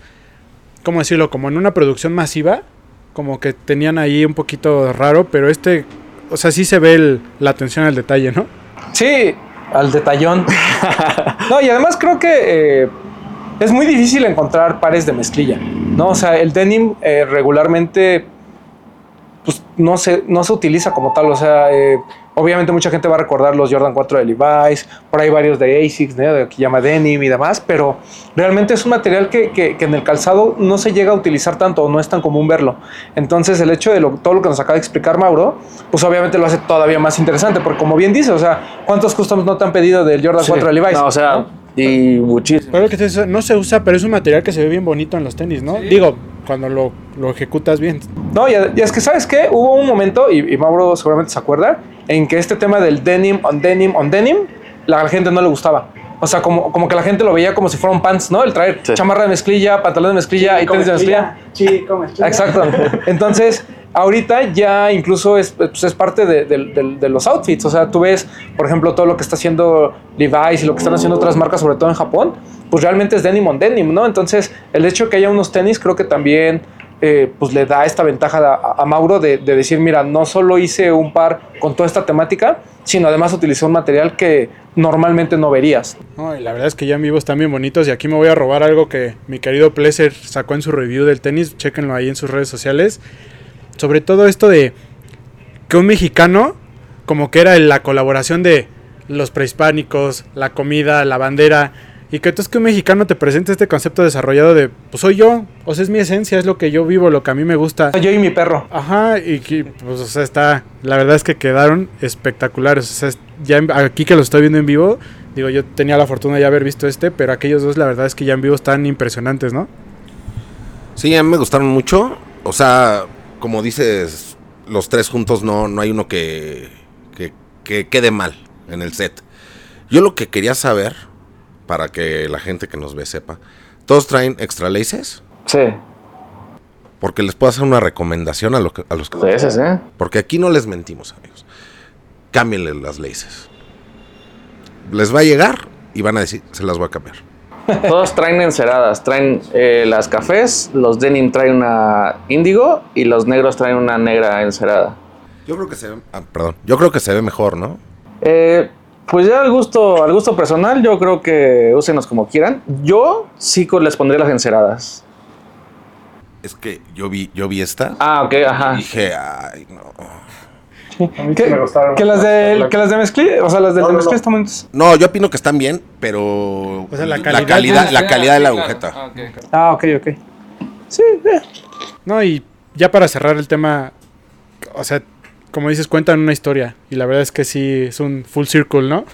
¿cómo decirlo? Como en una producción masiva, como que tenían ahí un poquito raro, pero este, o sea, sí se ve el- la atención al detalle, ¿no? Sí, al detallón. No, y además creo que eh, es muy difícil encontrar pares de mezclilla, ¿no? O sea, el denim eh, regularmente pues no se, no se utiliza como tal, o sea, eh, obviamente mucha gente va a recordar los Jordan 4 de Levi's, por ahí varios de ASICS, ¿no? de que llama denim y demás, pero realmente es un material que, que- que en el calzado no se llega a utilizar tanto o no es tan común verlo. Entonces el hecho de lo- todo lo que nos acaba de explicar Mauro, pues obviamente lo hace todavía más interesante, porque como bien dice, o sea, ¿cuántos customs no te han pedido del Jordan 4 de Levi's? No, o sea, ¿no? y muchísimo. Pero que no se usa, pero es un material que se ve bien bonito en los tenis, ¿no? Digo, cuando lo, lo ejecutas bien. No, y, y es que, ¿sabes qué? Hubo un momento, y, y Mauro seguramente se acuerda, en que este tema del denim on denim on denim, la gente no le gustaba. O sea, como, como que la gente lo veía como si fuera un pants, ¿no? El traer Sí. chamarra de mezclilla, pantalón de mezclilla y tenis de mezclilla. Chico, mezclilla. Exacto. Entonces, ahorita ya incluso es, pues, es parte de, los outfits. O sea, tú ves, por ejemplo, todo lo que está haciendo Levi's y lo que están haciendo otras marcas, sobre todo en Japón, pues realmente es denim on denim, ¿no? Entonces, el hecho de que haya unos tenis creo que también eh, pues le da esta ventaja a, Mauro de, de decir, mira, no solo hice un par con toda esta temática, sino además utilicé un material que normalmente no verías. No, y la verdad es que ya en vivo están bien bonitos. Y aquí me voy a robar algo que mi querido Pleasure sacó en su review del tenis. Chéquenlo ahí en sus redes sociales. Sobre todo esto de que un mexicano, como que era la colaboración de los prehispánicos, la comida, la bandera. Y que entonces que un mexicano te presente este concepto desarrollado de, pues soy yo, o sea, es mi esencia, es lo que yo vivo, lo que a mí me gusta. Yo y mi perro. Ajá, y que, pues, o sea, está. La verdad es que quedaron espectaculares. O sea, ya en- aquí que lo estoy viendo en vivo, digo, yo tenía la fortuna de ya haber visto este, pero aquellos dos, la verdad es que ya en vivo están impresionantes, ¿no? Sí, a mí me gustaron mucho. O sea, como dices, los tres juntos no, no hay uno que, que, que quede mal en el set. Yo lo que quería saber, para que la gente que nos ve sepa, ¿todos traen extra laces? Sí, Porque les puedo hacer una recomendación a, lo que- a los que... esos, ¿eh? Porque aquí no les mentimos, amigos. Cámbienle las laces. Les va a llegar y van a decir, se las voy a cambiar. Todos traen enceradas. Traen eh, las cafés, los denim traen una índigo y los negros traen una negra encerada. Yo creo que se ve... ah, perdón. Yo creo que se ve mejor, ¿no? Eh, pues ya al gusto, al gusto personal, yo creo que úsenos como quieran. Yo sí les pondré las enceradas. Es que yo vi, yo vi esta Ah, ok, y ajá. dije, ay, no. A mí sí Que, me gustaron. que las de, que las de mezclilla, o sea, las del No, de no, mezclilla no. están bonitas. No, yo opino que están bien, pero O sea, la la calidad- Ah, la calidad de la agujeta. Ah, ok, ok. Sí, eh. No, y ya para cerrar el tema, o sea, como dices, cuentan una historia. Y la verdad es que sí, es un full circle, ¿no?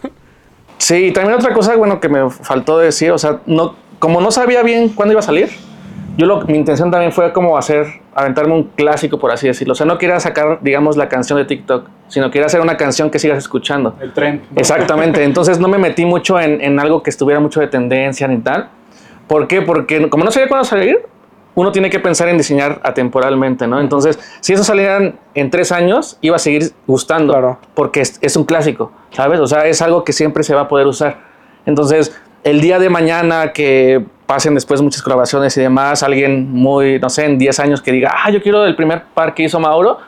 Sí, y también otra cosa, bueno, que me faltó decir, o sea, no, como no sabía bien cuándo iba a salir, yo lo, mi intención también fue como hacer, aventarme un clásico, por así decirlo. O sea, no quería sacar, digamos, la canción de TikTok, sino quería hacer una canción que sigas escuchando. El tren. Exactamente, entonces no me metí mucho en, en algo que estuviera mucho de tendencia ni tal. ¿Por qué? Porque como no sabía cuándo salir, uno tiene que pensar en diseñar atemporalmente, ¿no? Entonces, si eso salieran en tres años, iba a seguir gustando, Claro. porque es, es un clásico, ¿sabes? O sea, es algo que siempre se va a poder usar. Entonces, el día de mañana que pasen después muchas colaboraciones y demás, alguien muy, no sé, en 10 años que diga, ah, yo quiero el primer par que hizo Mauro,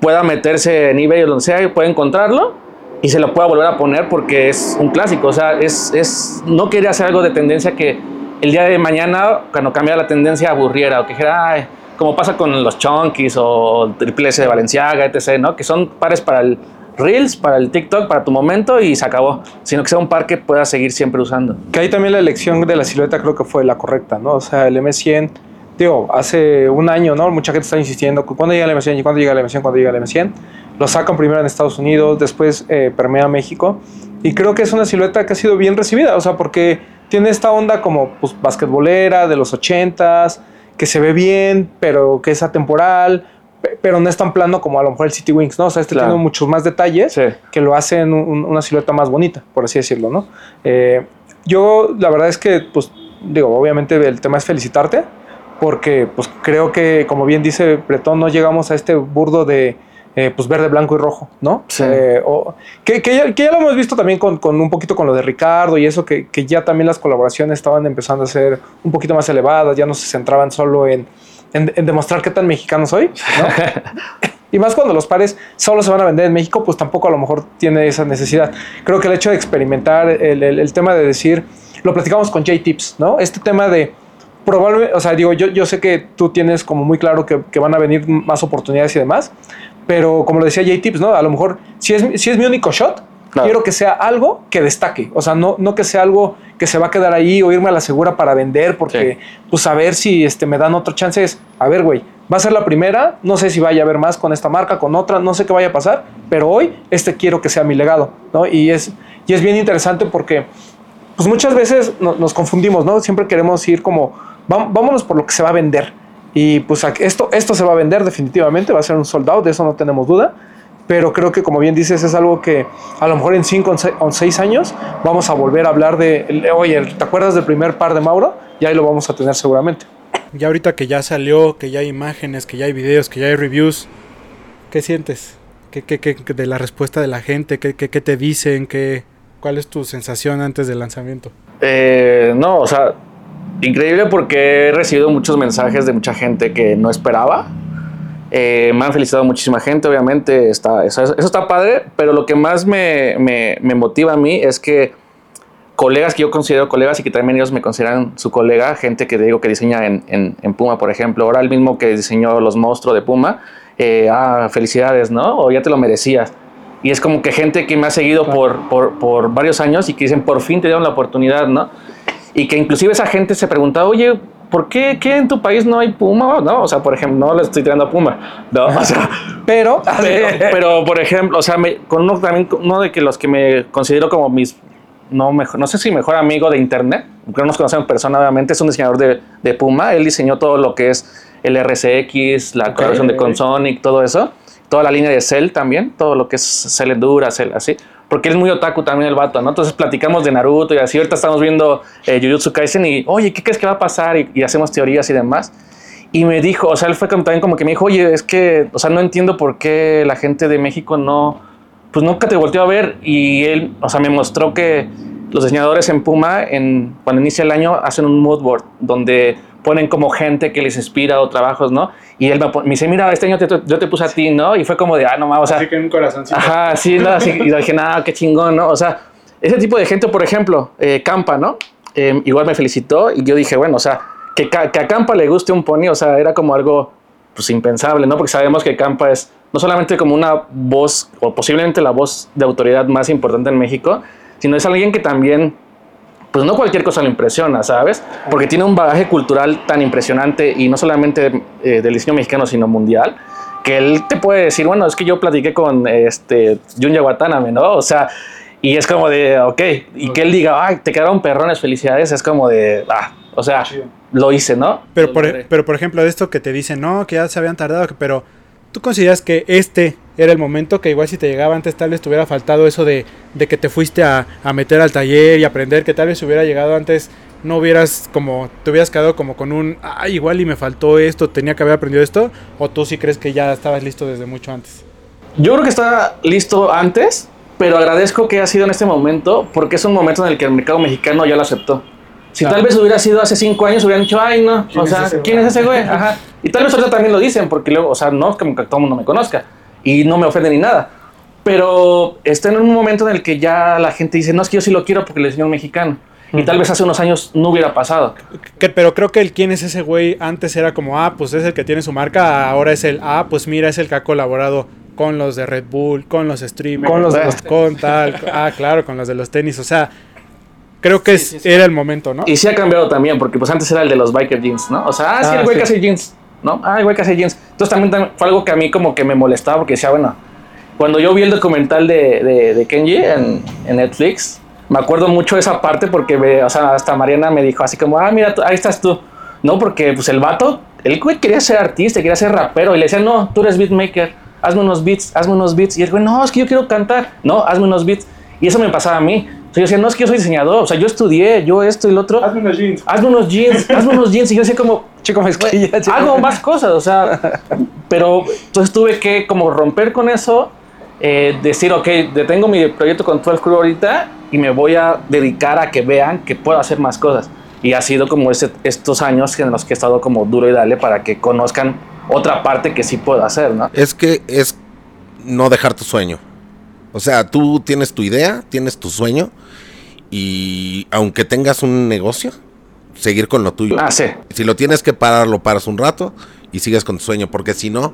pueda meterse en eBay o donde sea y pueda encontrarlo y se lo pueda volver a poner porque es un clásico. O sea, es, es no quería hacer algo de tendencia que el día de mañana, cuando cambiara la tendencia, aburriera o que dijera, "Ay", como pasa con los Chunkies o Triple S de Valenciaga, etc., ¿no? Que son pares para el Reels, para el TikTok, para tu momento y se acabó. Sino que sea un par que puedas seguir siempre usando. Que ahí también la elección de la silueta creo que fue la correcta, ¿no? O sea, el M100, digo, hace un año, ¿no? Mucha gente está insistiendo, ¿cuándo llega el M100? ¿Y cuándo llega el M100? ¿Cuándo llega el M100? Lo sacan primero en Estados Unidos, después eh, permea México. Y creo que es una silueta que ha sido bien recibida, o sea, porque tiene esta onda como, pues, basquetbolera de los 80s, que se ve bien, pero que es atemporal, pero no es tan plano como a lo mejor el City Wings, ¿no? O sea, este Claro. tiene muchos más detalles Sí. que lo hacen un- una silueta más bonita, por así decirlo, ¿no? Eh, yo, la verdad es que, pues, digo, obviamente el tema es felicitarte, porque, pues, creo que, como bien dice Bretón, no llegamos a este burdo de, eh, pues, verde, blanco y rojo, ¿no? Sí. Eh, o- que, que ya, que ya lo hemos visto también con, con un poquito con lo de Ricardo y eso, que, que ya también las colaboraciones estaban empezando a ser un poquito más elevadas, ya no se centraban solo en, en, en demostrar qué tan mexicano soy, ¿no? Y más cuando los pares solo se van a vender en México, pues tampoco a lo mejor tiene esa necesidad. Creo que el hecho de experimentar, el, el- el tema de decir, lo platicamos con J-Tips, ¿no? Este tema de probablemente, o sea, digo, yo, yo sé que tú tienes como muy claro que, que van a venir más oportunidades y demás, pero como lo decía J-Tips, ¿no? A lo mejor, si es, si es mi único shot, Claro. quiero que sea algo que destaque, o sea, no, no que sea algo que se va a quedar ahí o irme a la segura para vender, porque, pues, a ver si este, me dan otra chance. Es, a ver, güey, va a ser la primera, no sé si vaya a haber más con esta marca, con otra, no sé qué vaya a pasar, pero hoy este quiero que sea mi legado, ¿no? Y es, y es bien interesante porque, pues, muchas veces no- nos confundimos, ¿no? Siempre queremos ir como, "Vam- vámonos por lo que se va a vender. Y pues esto, esto se va a vender definitivamente, va a ser un soldado, de eso no tenemos duda. Pero creo que, como bien dices, es algo que a lo mejor en 5 o 6 años vamos a volver a hablar de. Oye, ¿te acuerdas del primer par de Mauro? Y ahí lo vamos a tener seguramente. Ya ahorita que ya salió, que ya hay imágenes, que ya hay videos, que ya hay reviews, ¿qué sientes? ¿Qué, qué, qué- qué de la respuesta de la gente? ¿Qué, qué, qué te dicen? ¿Qué, ¿Cuál es tu sensación antes del lanzamiento? Eh, no, o sea, increíble porque he recibido muchos mensajes de mucha gente que no esperaba. Eh, me han felicitado muchísima gente, obviamente, está, eso, eso está padre, pero lo que más me, me- me motiva a mí es que colegas que yo considero colegas y que también ellos me consideran su colega, gente que digo que diseña en, en- en Puma, por ejemplo, ahora el mismo que diseñó los monstruos de Puma, eh, ah, felicidades, ¿no? O ya te lo merecías. Y es como que gente que me ha seguido por, por, por varios años y que dicen, por fin te dieron la oportunidad, ¿no? Y que inclusive esa gente se preguntaba, oye, ¿por qué, qué en tu país no hay Puma? ¿No? O sea, por ejemplo, no le estoy tirando a Puma, ¿no? O sea, Pero, pero, pero, por ejemplo, o sea, me- con uno también, uno de que los que me considero como mis, no, mejor, no sé si mejor amigo de internet, porque no nos conocemos en persona, obviamente, es un diseñador de, de Puma, él diseñó todo lo que es el RCX, la colaboración de Consonic, todo eso, toda la línea de Cell también, todo lo que es Cell Endura, Cell, así, porque es muy otaku también el vato, ¿no? Entonces platicamos de Naruto y así, ahorita estamos viendo eh, Jujutsu Kaisen y, oye, ¿qué crees que va a pasar? Y, y hacemos teorías y demás. Y me dijo, o sea, él fue como- también como que me dijo, oye, es que, o sea, no entiendo por qué la gente de México no, pues nunca te volteó a ver. Y él, o sea, me mostró que los diseñadores en Puma, en, cuando inicia el año, hacen un mood board donde ponen como gente que les inspira o trabajos, ¿no? Y él me, me dice, mira, este año te- yo te puse a ti, ¿no? Y fue como de, ah, no, mames, o sea, que un corazoncito. Ajá, sí, no, así, y dije, nada, qué chingón, ¿no? O sea, ese tipo de gente, por ejemplo, eh, Campa, ¿no? Eh, igual me felicitó y yo dije, bueno, o sea, que, que a Campa le guste un pony, o sea, era como algo, pues, impensable, ¿no? Porque sabemos que Campa es no solamente como una voz, o posiblemente la voz de autoridad más importante en México, sino es alguien que también pues no cualquier cosa lo impresiona, ¿sabes? Porque tiene un bagaje cultural tan impresionante y no solamente eh, del diseño mexicano, sino mundial, que él te puede decir, bueno, es que yo platiqué con este Junya Watanabe, ¿no? O sea, y es como de, ok, y que él diga, ay, te quedaron perrones, felicidades, es como de, ah, o sea, lo hice, ¿no? Pero Lo por, pero por ejemplo, de esto que te dicen, no, que ya se habían tardado, pero tú consideras que este era el momento que igual si te llegaba antes tal vez te hubiera faltado eso de, de que te fuiste a, a meter al taller y aprender, que tal vez hubiera llegado antes no hubieras como, te hubieras quedado como con un, ah, igual y me faltó esto, tenía que haber aprendido esto, o tú sí crees que ya estabas listo desde mucho antes. Yo creo que está listo antes, pero agradezco que ha sido en este momento, porque es un momento en el que el mercado mexicano ya lo aceptó. Si Claro. tal vez hubiera sido hace cinco años, hubieran dicho, ay, no, ¿Quién o es sea, güey? ¿quién es ese güey? Ajá. Y tal vez ahorita también lo dicen, porque luego, o sea, no es como que todo el mundo me conozca y no me ofende ni nada. Pero está en un momento en el que ya la gente dice, no, es que yo sí lo quiero porque le enseñó un mexicano. Y tal vez hace unos años no hubiera pasado. Que- pero creo que el quién es ese güey antes era como, ah, pues es el que tiene su marca, ahora es el, ah, pues mira, es el que ha colaborado con los de Red Bull, con los streamers, Con los de los con tal, ah, claro, con los de los tenis, o sea, creo que es- sí, sí. era el momento, ¿no? Y sí ha cambiado también, porque pues antes era el de los biker jeans, ¿no? O sea, ah, sí, Ah, el güey sí. que hace jeans, ¿no? Ah, el güey que hace jeans. Entonces también, también fue algo que a mí como que me molestaba, porque decía, bueno, cuando yo vi el documental de, de, de Kenji en, en Netflix, me acuerdo mucho de esa parte porque, me- o sea, hasta Mariana me dijo así como, ah, mira, ahí estás tú. No, porque pues el vato, el güey quería ser artista, quería ser rapero, y le decía, no, tú eres beatmaker, hazme unos beats, hazme unos beats. Y el güey, no, es que yo quiero cantar, no, hazme unos beats. Y eso me pasaba a mí. Sea, yo decía, no, es que yo soy diseñador, o sea, yo estudié, yo esto y lo otro Hazme unos jeans. hazme unos jeans, hazme unos jeans. Y yo decía como, Chico mezclilla. chico. hago más cosas, o sea, pero entonces tuve que como romper con eso, eh, decir, ok, detengo mi proyecto con 12 Crew ahorita y me voy a dedicar a que vean que puedo hacer más cosas. Y ha sido como ese- estos años en los que he estado como duro y dale para que conozcan otra parte que sí puedo hacer, ¿no? Es que es no dejar tu sueño. O sea, tú tienes tu idea, tienes tu sueño y aunque tengas un negocio, seguir con lo tuyo. Ah, sí. Si lo tienes que parar, lo paras un rato y sigues con tu sueño, porque si no,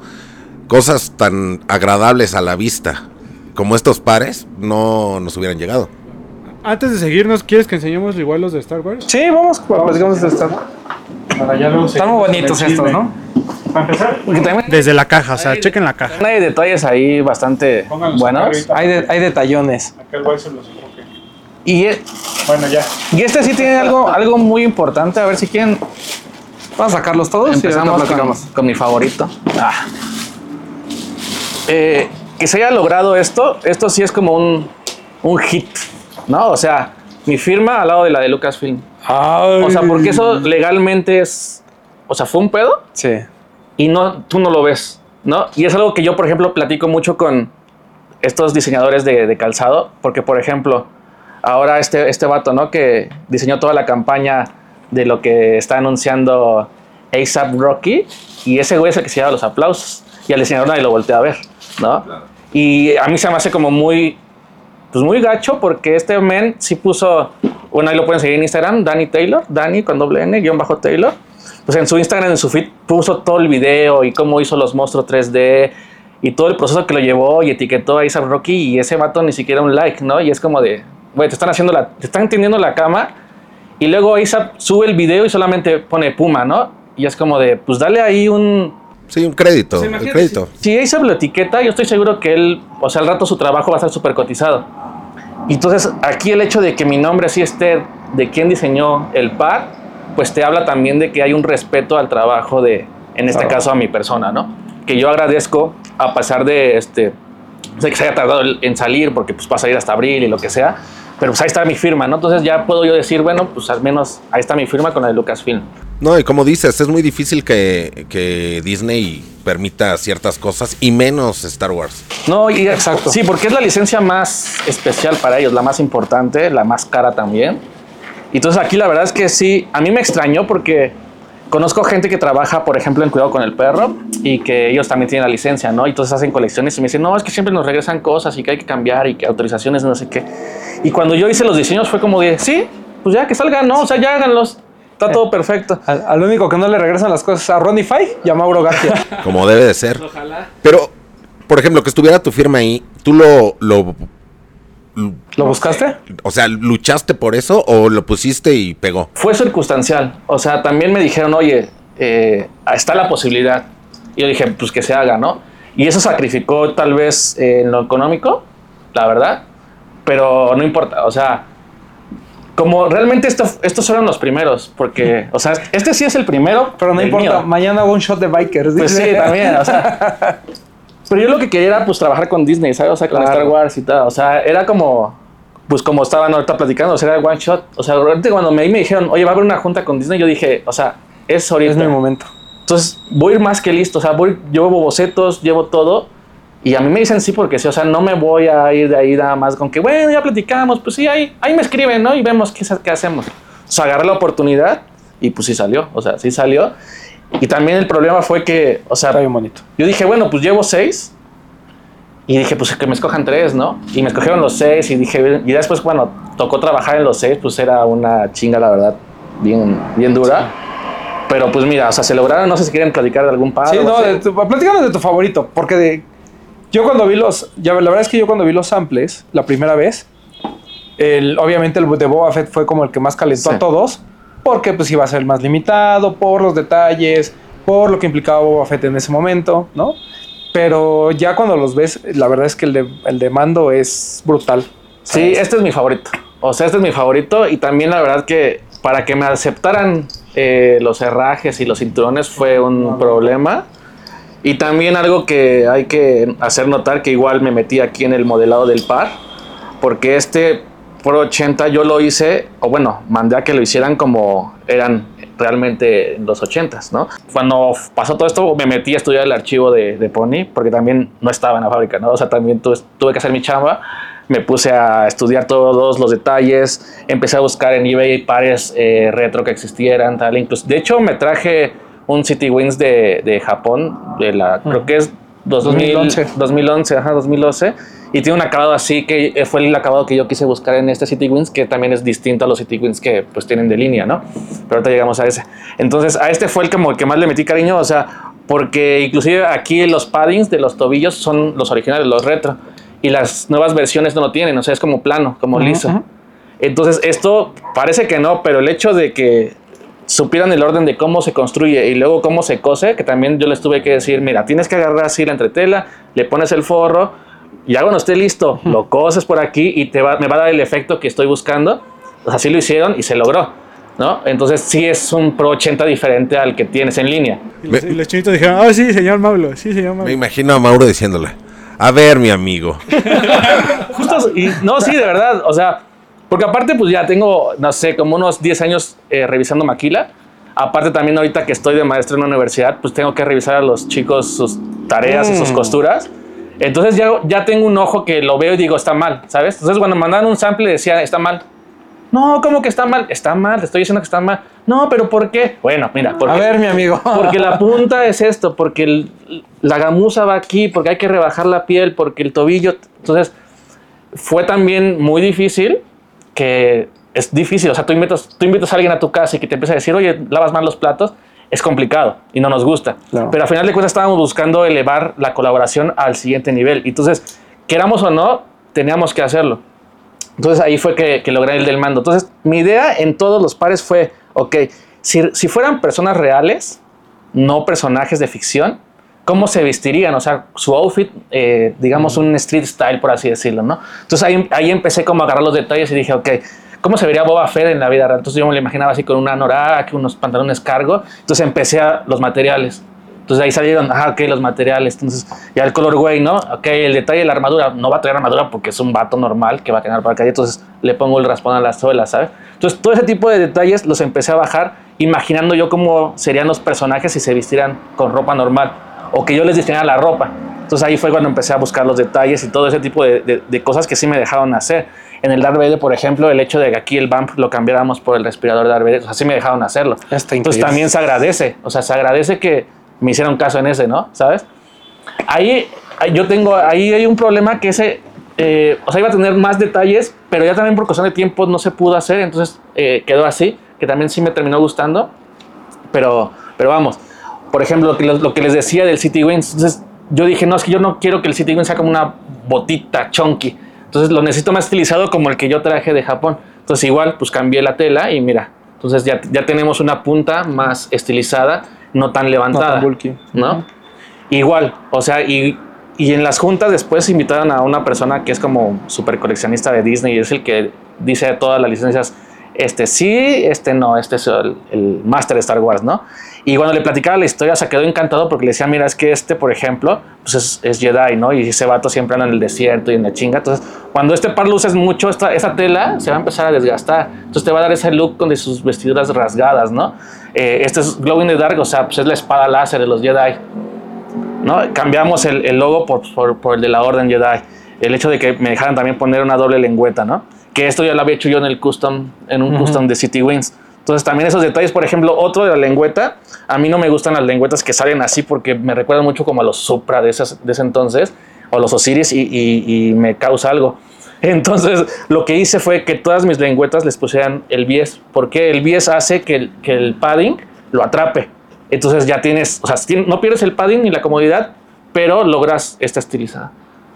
cosas tan agradables a la vista como estos pares no nos hubieran llegado. Antes de seguirnos, ¿quieres que enseñemos igual los de Star Wars? Sí, vamos, platicamos de ya luego Están muy bonitos estos, ¿no? Para empezar. Desde la caja, o sea, chequen la caja. hay detalles ahí bastante buenos. Hay, de- hay detallones. Acá el se los. Y, e- Bueno, ya. Y este sí tiene algo, algo muy importante. A ver si quieren. Vamos a sacarlos todos y Empezamos platicamos. con, con mi favorito. Ah. Eh, que se haya logrado esto, esto sí es como un, un hit, ¿no? O sea, mi firma al lado de la de Lucasfilm. O sea, porque eso legalmente es. O sea, fue un pedo Sí. y no, tú no lo ves, ¿no? Y es algo que yo, por ejemplo, platico mucho con estos diseñadores de, de calzado, porque, por ejemplo, ahora este, este vato, ¿no? Que diseñó toda la campaña de lo que está anunciando ASAP Rocky, y ese güey es el que se lleva los aplausos, y al diseñador nadie lo voltea a ver, ¿no? Y a mí se me hace como muy, pues muy gacho, porque este men sí puso, bueno, ahí lo pueden seguir en Instagram, Danny Taylor, Danny con doble N, guion bajo Taylor, pues en su Instagram, en su feed, puso todo el video y cómo hizo los monstruos 3D y todo el proceso que lo llevó y etiquetó a Isaac Rocky y ese vato ni siquiera un like, ¿no? Y es como de, güey, te están haciendo la, te están tendiendo la cama y luego Isaac sube el video y solamente pone Puma, ¿no? Y es como de, pues dale ahí un... Sí, un crédito. Pues el imagínate, crédito. Si, si Isaac lo etiqueta, yo estoy seguro que él, o sea, al rato su trabajo va a estar súper cotizado. Entonces aquí el hecho de que mi nombre sí esté de quién diseñó el par, pues te habla también de que hay un respeto al trabajo de, en este Claro. caso, a mi persona, ¿no? Que yo agradezco a pesar de este, de que se haya tardado en salir, porque pues va a salir hasta abril y lo que sea, pero pues ahí está mi firma, ¿no? Entonces ya puedo yo decir, bueno, pues al menos ahí está mi firma con el Lucasfilm. No, y como dices, es muy difícil que, que Disney permita ciertas cosas y menos Star Wars. No, y Exacto. Sí, porque es la licencia más especial para ellos, la más importante, la más cara también. Entonces aquí la verdad es que sí, a mí me extrañó porque conozco gente que trabaja, por ejemplo, en Cuidado con el Perro y que ellos también tienen la licencia, ¿no? Y entonces hacen colecciones y me dicen, no, es que siempre nos regresan cosas y que hay que cambiar y que autorizaciones, no sé qué. Y cuando yo hice los diseños fue como de, sí, pues ya que salgan, ¿no? O sea, ya háganlos. Está todo perfecto. Al, al único que no le regresan las cosas a Ronnie Fay y a Mauro García. Como debe de ser. Pero, por ejemplo, que estuviera tu firma ahí, ¿tú lo, lo, ¿Lo buscaste? o sea, luchaste por eso o lo pusiste y pegó? fue circunstancial. O sea, también me dijeron, oye, eh, está la posibilidad. Y yo dije, pues que se haga, ¿no? Y eso sacrificó tal vez eh, en lo económico, la verdad. Pero no importa, o sea, como realmente esto- estos fueron los primeros, porque, o sea, este sí es el primero. Pero no importa, mío. mañana hago un shot de bikers. Pues sí, dice. también, o sea. Pero yo lo que quería era pues trabajar con Disney, ¿sabes? O sea, con Claro. Star Wars y tal. O sea, era como, pues como estaban ahorita platicando, o sea, era one shot. O sea, realmente cuando me, me dijeron, oye, va a haber una junta con Disney, yo dije, o sea, es ahorita. Es mi momento. Entonces, voy a ir más que listo. O sea, voy, llevo bocetos, llevo todo. Y a mí me dicen sí porque sí. O sea, no me voy a ir de ahí nada más con que, bueno, ya platicamos. Pues sí, ahí, ahí me escriben, ¿no? Y vemos qué, qué hacemos. O sea, agarré la oportunidad y pues sí salió. O sea, sí salió. Y también el problema fue que, o sea, Está bien bonito. yo dije, bueno, pues llevo seis. Y dije, pues que me escojan tres, ¿no? Y me escogieron los seis y dije, y después, bueno, tocó trabajar en los seis, pues era una chinga, la verdad, bien, bien dura. Pero pues mira, o sea, se lograron, no sé si quieren platicar de algún par. Sí, no, de tu, platícanos de tu favorito, porque de, yo cuando vi los, ya, la verdad es que yo cuando vi los samples la primera vez, el, obviamente el de Boba Fett fue como el que más calentó Sí. a todos, porque pues iba a ser más limitado, por los detalles, por lo que implicaba Boba Fett en ese momento, ¿no? Pero ya cuando los ves, la verdad es que el de, el de mando es brutal. Sí, este es mi favorito. O sea, este es mi favorito y también la verdad que para que me aceptaran eh, los herrajes y los cinturones fue un problema. Y también algo que hay que hacer notar que igual me metí aquí en el modelado del par, porque este Pro 80 yo lo hice, o bueno, mandé a que lo hicieran como eran realmente en los 80s, ¿no? Cuando pasó todo esto me metí a estudiar el archivo de, de Pony, porque también no estaba en la fábrica, ¿no? O sea, también tuve, tuve que hacer mi chamba me puse a estudiar todos los detalles, empecé a buscar en eBay pares eh, retro que existieran, tal, incluso, de hecho me traje un City Wings de, de Japón, de la, creo que es 2000 2011. 2011, ajá, 2011, y tiene un acabado así que eh, fue el acabado que yo quise buscar en este City Wings, que también es distinto a los City Wings que pues tienen de línea, ¿no? Pero ahorita llegamos a ese. Entonces, a este fue el como el que más le metí cariño, o sea, porque inclusive aquí los paddings de los tobillos son los originales, los retro y las nuevas versiones no lo tienen, o sea, es como plano, como Ujú, liso. ujú. Entonces, esto parece que no, pero el hecho de que supieran el orden de cómo se construye y luego cómo se cose, que también yo les tuve que decir, mira, tienes que agarrar así la entretela, le pones el forro, ya cuando esté listo, lo coses por aquí y te va, me va a dar el efecto que estoy buscando. Pues así lo hicieron y se logró. ¿no? Entonces sí es un Pro 80 diferente al que tienes en línea. Y los, y los chinitos dijeron, ah, sí, señor Mauro, sí, señor Mauro. Me imagino a Mauro diciéndole, a ver, mi amigo. Justo, y no, sí, de verdad, o sea, porque aparte pues ya tengo, no sé, como unos 10 años eh, revisando maquila. Aparte también ahorita que estoy de maestro en una universidad, pues tengo que revisar a los chicos sus tareas y sus Mm. costuras. Entonces ya, ya tengo un ojo que lo veo y digo, está mal, ¿sabes? Entonces cuando mandaban un sample decía, está mal. No, ¿cómo que está mal? Está mal, te estoy diciendo que está mal. No, pero ¿por qué? Bueno, mira, porque, A ver, mi amigo. porque la punta es esto, porque el- la gamuza va aquí, porque hay que rebajar la piel, porque el tobillo. Entonces, fue también muy difícil que es difícil. O sea, tú invitas, tú invitas a alguien a tu casa y que te empieza a decir, oye, lavas mal los platos. Es complicado y no nos gusta. Pero al final de cuentas estábamos buscando elevar la colaboración al siguiente nivel. Entonces, queramos o no, teníamos que hacerlo. Entonces ahí fue que, que logré el del mando. Entonces mi idea en todos los pares fue, ok, si, si fueran personas reales, no personajes de ficción, ¿cómo se vestirían? O sea, su outfit, eh, digamos un street style, por así decirlo, ¿no? Entonces ahí, ahí empecé como a agarrar los detalles y dije, ok, ¿cómo se vería Boba Fett en la vida real? Entonces yo me lo imaginaba así con una anorak, unos pantalones cargo. Entonces empecé a los materiales. Entonces ahí salieron, ah, ok, los materiales. Entonces, ya el color güey, ¿no? Ok, el detalle de la armadura. No va a traer armadura porque es un vato normal que va a por la calle. Entonces le pongo el raspón a la suela, ¿sabes? Entonces todo ese tipo de detalles los empecé a bajar imaginando yo cómo serían los personajes si se vistieran con ropa normal o que yo les diseñara la ropa. Entonces ahí fue cuando empecé a buscar los detalles y todo ese tipo de- de cosas que sí me dejaron hacer. En el Darth Vader, por ejemplo, el hecho de que aquí el vamp lo cambiáramos por el respirador de Darth Vader, o sea, sí me dejaron hacerlo. Está Entonces increíble. también se agradece, o sea, se agradece que me hicieron caso en ese, ¿no? ¿Sabes? Ahí ahí yo tengo, ahí hay un problema que ese, eh, o sea, iba a tener más detalles, pero ya también por cuestión de tiempo no se pudo hacer, entonces eh, quedó así, que también sí me terminó gustando, pero, pero vamos, por ejemplo, lo que, lo que les decía del City Wings, entonces yo dije, no, es que yo no quiero que el City Wings sea como una botita chunky, entonces lo necesito más estilizado como el que yo traje de Japón, entonces igual, pues cambié la tela y mira, entonces ya, ya tenemos una punta más estilizada, no tan levantada, bulky. ¿no? Igual, o sea, y, y en las juntas después invitaron a una persona que es como super coleccionista de Disney y es el que dice todas las licencias, este sí, este no, este es el, el máster de Star Wars, ¿no? Y cuando le platicaba la historia se quedó encantado porque le decía, mira, es que este, por ejemplo, pues es, es Jedi, ¿no? Y ese vato siempre anda en el desierto y en la chinga. Entonces, cuando este par luces mucho, esta, esa tela se va a empezar a desgastar. Entonces te va a dar ese look con de sus vestiduras rasgadas, ¿no? Eh, este es Glow in the Dark, o sea, pues es la espada láser de los Jedi. ¿no? Cambiamos el, el logo por, por, por el de la Orden Jedi. El hecho de que me dejaran también poner una doble lengüeta, ¿no? Que esto ya lo había hecho yo en el custom, en un custom de City Wings. Entonces también esos detalles, por ejemplo, otro de la lengüeta, a mí no me gustan las lengüetas que salen así porque me recuerdan mucho como a los Supra de, esas, de ese entonces, o los Osiris, y, y- y me causa algo. Entonces, lo que hice fue que todas mis lengüetas les pusieran el bies, porque el bies hace que el, que el padding lo atrape. Entonces ya tienes, o sea, no pierdes el padding ni la comodidad, pero logras esta estilizada,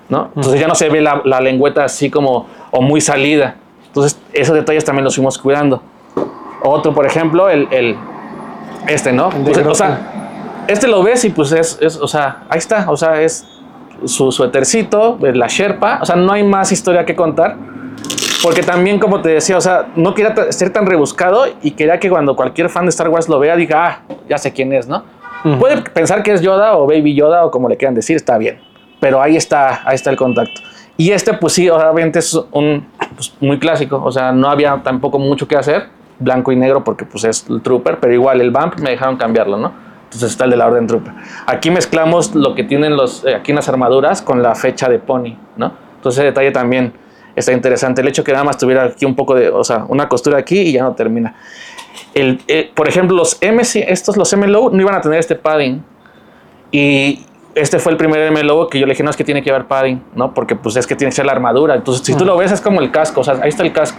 ¿no? Entonces ya no se ve la, la lengüeta así como, o muy salida. Entonces, esos detalles también los fuimos cuidando. Otro, por ejemplo, el, el este, ¿no? o sea, este lo ves y pues es, es, o sea, ahí está, o sea, es su suétercito, la Sherpa, o sea, no hay más historia que contar. Porque también, como te decía, o sea, no quería ser tan rebuscado y quería que cuando cualquier fan de Star Wars lo vea, diga, ah, ya sé quién es, ¿no? Puede pensar que es Yoda o Baby Yoda o como le quieran decir, está bien. Pero ahí está, ahí está el contacto. Y este, pues sí, obviamente es un pues, muy clásico. O sea, no había tampoco mucho que hacer, blanco y negro, porque pues es el Trooper, pero igual el Vamp me dejaron cambiarlo, ¿no? Entonces está el de la Orden Trooper. Aquí mezclamos lo que tienen los, eh, aquí en las armaduras con la fecha de Pony, ¿no? Entonces ese detalle también está interesante. El hecho que nada más tuviera aquí un poco de, o sea, una costura aquí y ya no termina. El, eh, por ejemplo, los MC, estos, los MLO, no iban a tener este padding. Y este fue el primer MLO que yo le dije, no, es que tiene que haber padding, ¿no? Porque pues es que tiene que ser la armadura. Entonces, si tú lo ves, es como el casco, o sea, ahí está el casco,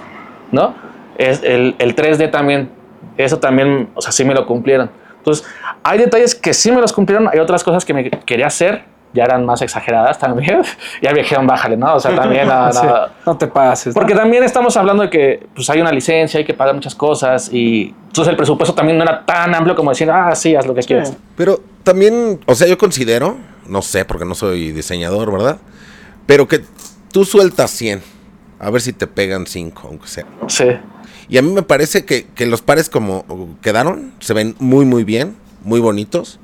¿no? Es el, el 3D también, eso también, o sea, sí me lo cumplieron. Entonces, hay detalles que sí me los cumplieron, hay otras cosas que me quería hacer, ya eran más exageradas también. ya me dijeron, bájale, ¿no? O sea, también... no, Sí, no, no te pases. ¿no? porque también estamos hablando de que pues, hay una licencia, hay que pagar muchas cosas y entonces el presupuesto también no era tan amplio como decir, ah, sí, haz lo que quieras. Pero también, o sea, yo considero, no sé, porque no soy diseñador, ¿verdad? Pero que tú sueltas 100, a ver si te pegan 5, aunque sea. Sí. Y a mí me parece que, que los pares como quedaron, se ven muy, muy bien, muy bonitos.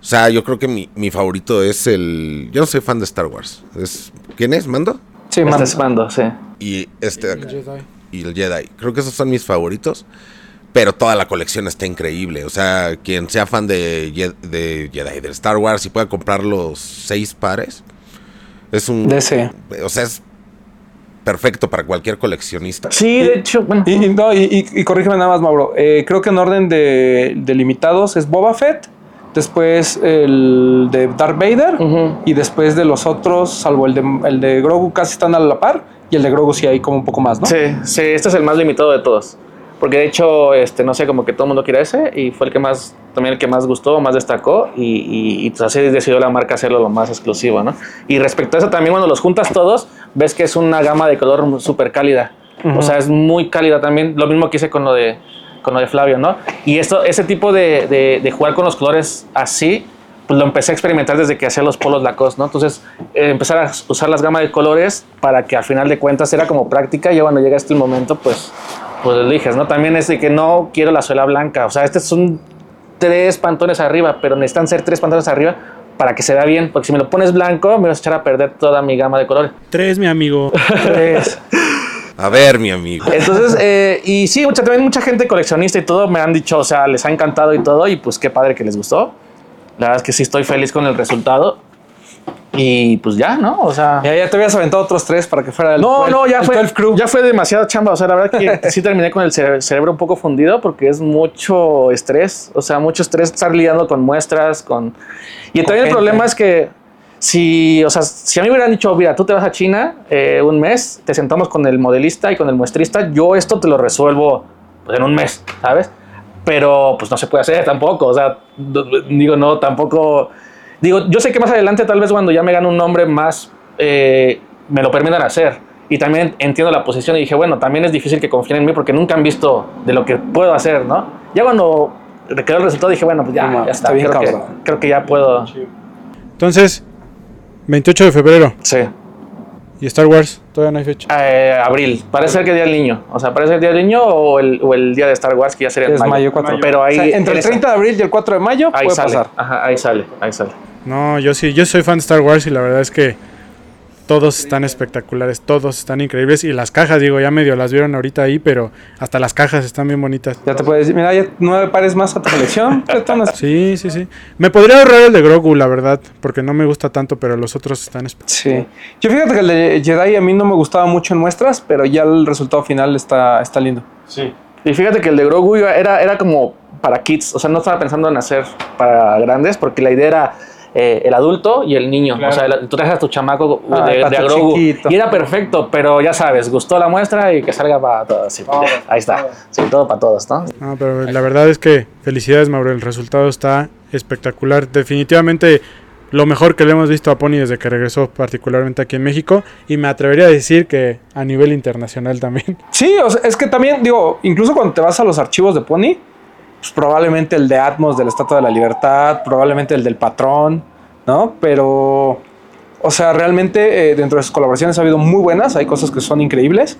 O sea, yo creo que mi, mi favorito es el... Yo no soy fan de Star Wars. Es, ¿Quién es? ¿Mando? Sí, Este man. es Mando, sí. Y este de El acá. Jedi. y el Jedi. Creo que esos son mis favoritos. Pero toda la colección está increíble. O sea, quien sea fan de, de Jedi, de Star Wars y pueda comprar los seis pares, es un... De ese. O sea, es perfecto para cualquier coleccionista. Sí, de hecho, bueno. Y, y- no, y, y- y corrígeme nada más, Mauro. Eh, creo que en orden de, de limitados es Boba Fett, después el de Darth Vader, y después de los otros, salvo el de, el de Grogu, casi están a la par, y el de Grogu sí hay como un poco más, ¿no? Sí, sí, este es el más limitado de todos. Porque de hecho, este, no sé, como que todo el mundo quiere ese y fue el que más, también el que más gustó, más destacó y, y, y, pues así decidió la marca hacerlo lo más exclusivo, ¿no? Y respecto a eso también cuando los juntas todos, ves que es una gama de color súper cálida. O sea, es muy cálida también. Lo mismo que hice con lo de, con lo de Flavio, ¿no? Y esto, ese tipo de, de, de jugar con los colores así, pues lo empecé a experimentar desde que hacía los polos Lacoste, ¿no? Entonces, eh, empezar a usar las gamas de colores para que al final de cuentas era como práctica. Y ya cuando llega este momento, pues, pues eliges, ¿no? También es de que no quiero la suela blanca. O sea, estos son tres pantones arriba, pero necesitan ser tres pantones arriba para que se vea bien. Porque si me lo pones blanco, me vas a echar a perder toda mi gama de colores. Tres, mi amigo. Es- A ver, mi amigo. Entonces, eh, y sí, mucha, también mucha gente coleccionista y todo me han dicho, o sea, les ha encantado y todo, y pues qué padre que les gustó. La verdad es que sí estoy feliz con el resultado. Y pues ya, ¿no? O sea. ya, ya te habías aventado otros tres para que fuera el No, 12 no, ya fue, 12 crew. ya fue demasiada chamba. O sea, la verdad que sí terminé con el cere- cerebro un poco fundido porque es mucho estrés. O sea, mucho estrés estar lidiando con muestras, con... Y también el problema es que si, o sea, si a mí me hubieran dicho, mira, tú te vas a China eh, un mes, te sentamos con el modelista y con el muestrista, yo esto te lo resuelvo pues, en un mes, ¿sabes? Pero pues no se puede hacer tampoco. O sea, digo, no, tampoco... Digo, yo sé que más adelante, tal vez cuando ya me gane un nombre más, eh, me lo permitan hacer. Y también entiendo la posición y dije, bueno, también es difícil que confíen en mí porque nunca han visto de lo que puedo hacer, ¿no? Ya cuando quedó el resultado dije, bueno, pues ya, No, ya está está. bien creo, que, cabrón. creo que ya puedo. Entonces, 28 de febrero. Sí. Y Star Wars, todavía no hay fecha. Eh, abril. Parece ser que Día del Niño. O sea, parece el Día del Niño o el, o el Día de Star Wars, que ya sería Es mayo 4. Pero ahí. O sea, entre el esa- 30 de abril y el 4 de mayo ahí puede sale. pasar. Ajá, ahí sale, ahí sale. No, yo sí, yo soy fan de Star Wars y la verdad es que todos están espectaculares, todos están increíbles y las cajas, digo, ya medio las vieron ahorita ahí, pero hasta las cajas están bien bonitas. Ya te puedes decir, mira, ya nueve pares más a tu colección. Sí, sí, sí. Me podría ahorrar el de Grogu, la verdad, porque no me gusta tanto, pero los otros están espe- Sí. Yo fíjate que el de Jedi a mí no me gustaba mucho en muestras, pero ya el resultado final está, está lindo. Sí. Y fíjate que el de Grogu era, era como para kids. O sea, no estaba pensando en hacer para grandes, porque la idea era eh, el adulto y el niño. Claro. O sea, el- tú traes a tu chamaco Ah, de, para de a tu Grogu. chiquito. Y era perfecto, pero ya sabes, gustó la muestra y que salga para todos. sí. Ahí está. todo. Sí, todo para todos, ¿no? No, pero la verdad es que felicidades, Mauro. El resultado está espectacular. Definitivamente lo mejor que le hemos visto a Pony desde que regresó, particularmente aquí en México. Y me atrevería a decir que a nivel internacional también. Sí, o sea, es que también, digo, incluso cuando te vas a los archivos de Pony, pues probablemente el de Atmos de la Estatua de la Libertad, probablemente el del Patrón, ¿no? Pero, o sea, realmente eh, dentro de sus colaboraciones ha habido muy buenas, hay cosas que son increíbles,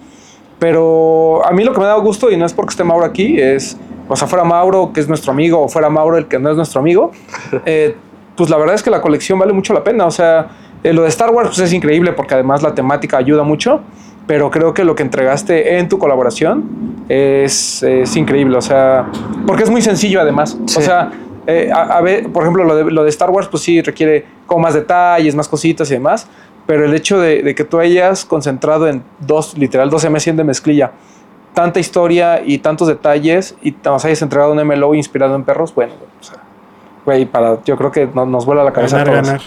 pero a mí lo que me da gusto, y no es porque esté Mauro aquí, es, o sea, fuera Mauro, que es nuestro amigo, o fuera Mauro, el que no es nuestro amigo, eh, pues la verdad es que la colección vale mucho la pena, o sea, eh, lo de Star Wars pues es increíble porque además la temática ayuda mucho, pero creo que lo que entregaste en tu colaboración es, es increíble, o sea, porque es muy sencillo además, o sea, eh, a, a ver, por ejemplo, lo de, lo de Star Wars pues sí requiere como más detalles, más cositas y demás, pero el hecho de, de que tú hayas concentrado en dos, literal, 12 meses de mezclilla, tanta historia y tantos detalles y nos hayas entregado un MLO inspirado en perros, bueno, o sea, güey, para, yo creo que no- nos vuela la cabeza Ganar, a todos. ganar.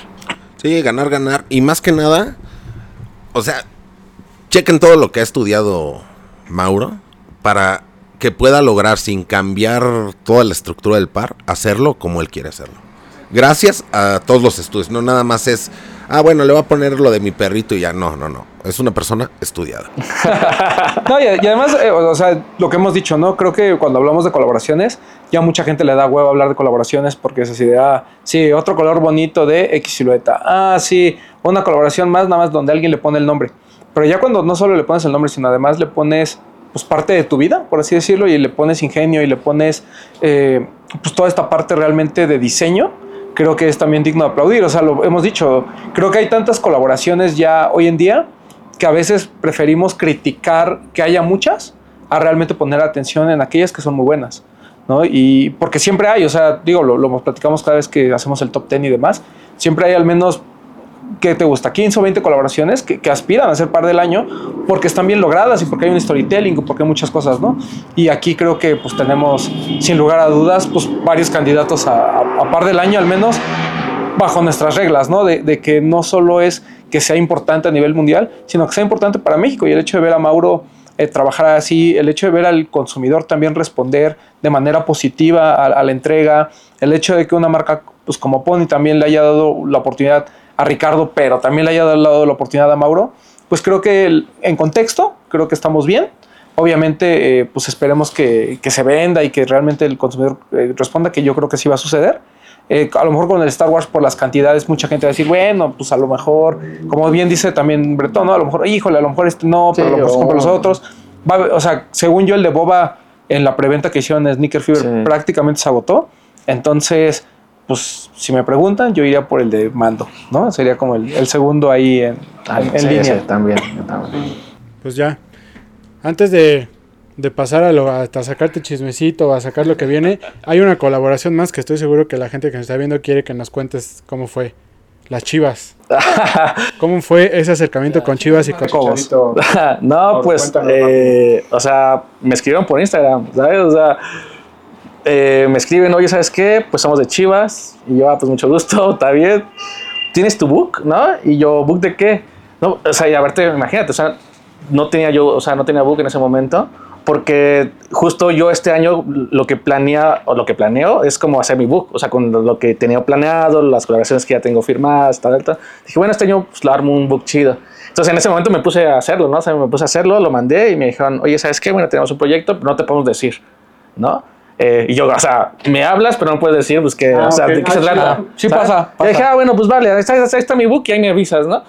Sí, ganar, ganar. Y más que nada, o sea, chequen todo lo que ha estudiado Mauro para que pueda lograr sin cambiar toda la estructura del par, hacerlo como él quiere hacerlo. Gracias a todos los estudios, no nada más es, ah, bueno, le voy a poner lo de mi perrito y ya, no, no, no. Es una persona estudiada. No, y, además, eh, o sea, lo que hemos dicho, ¿no? Creo que cuando hablamos de colaboraciones, ya mucha gente le da huevo hablar de colaboraciones porque es así de, ah, sí, otro color bonito de X silueta. Ah, sí, una colaboración más, nada más donde alguien le pone el nombre. Pero ya cuando no solo le pones el nombre, sino además le pones pues parte de tu vida, por así decirlo, y le pones ingenio y le pones eh, pues toda esta parte realmente de diseño, creo que es también digno de aplaudir. O sea, lo hemos dicho, creo que hay tantas colaboraciones ya hoy en día que a veces preferimos criticar que haya muchas a realmente poner atención en aquellas que son muy buenas. ¿no? Y porque siempre hay, o sea, digo, lo, lo platicamos cada vez que hacemos el top 10 y demás, siempre hay al menos ¿qué te gusta? 15 o 20 colaboraciones que, que, aspiran a ser par del año porque están bien logradas y porque hay un storytelling, porque hay muchas cosas, ¿no? Y aquí creo que pues tenemos, sin lugar a dudas, pues varios candidatos a, par del año al menos bajo nuestras reglas, ¿no? De, de, que no solo es que sea importante a nivel mundial, sino que sea importante para México. Y el hecho de ver a Mauro eh, trabajar así, el hecho de ver al consumidor también responder de manera positiva a, a, la entrega, el hecho de que una marca pues, como Pony también le haya dado la oportunidad a Ricardo, pero también le haya dado la oportunidad a Mauro, pues creo que el, en contexto, creo que estamos bien. Obviamente, eh, pues esperemos que, que, se venda y que realmente el consumidor eh, responda, que yo creo que sí va a suceder. Eh, a lo mejor con el Star Wars por las cantidades mucha gente va a decir, bueno, pues a lo mejor, como bien dice también Bretón, ¿no? a lo mejor, híjole, a lo mejor este no, pero sí, a lo mejor los otros. Va, o sea, según yo el de Boba en la preventa que hicieron en Sneaker Fever sí. prácticamente se agotó. Entonces, pues si me preguntan, yo iría por el de mando, ¿no? Sería como el, el segundo ahí en, Ay, en sí, línea. sí, también, yo también. Pues ya, antes de, de pasar a, lo, a sacarte chismecito, a sacar lo que viene, hay una colaboración más que estoy seguro que la gente que nos está viendo quiere que nos cuentes cómo fue. Las Chivas. ¿Cómo fue ese acercamiento con Chivas y con Cobos? no, pues, eh, o sea, me escribieron por Instagram, ¿sabes? O sea, eh, me escriben, oye, ¿sabes qué? Pues somos de Chivas. Y yo, ah, pues mucho gusto, está bien. ¿Tienes tu book? ¿No? Y yo, ¿book de qué? No, o sea, y a verte, imagínate, o sea, no tenía yo, o sea, no tenía book en ese momento. Porque justo yo este año lo que planea o lo que planeo es como hacer mi book, o sea, con lo que tenía planeado, las colaboraciones que ya tengo firmadas, tal, tal. Dije, bueno, este año pues lo armo un book chido. Entonces en ese momento me puse a hacerlo, ¿no? O sea, me puse a hacerlo, lo mandé y me dijeron, oye, ¿sabes qué? Bueno, tenemos un proyecto, pero no te podemos decir, ¿no? Eh, y yo, o sea, me hablas, pero no puedes decir, pues que, ah, o sea, okay. ¿de qué ah, se trata? Sí, pasa, pasa. Y dije, ah, bueno, pues vale, ahí está, ahí está mi book y ahí me avisas, ¿no?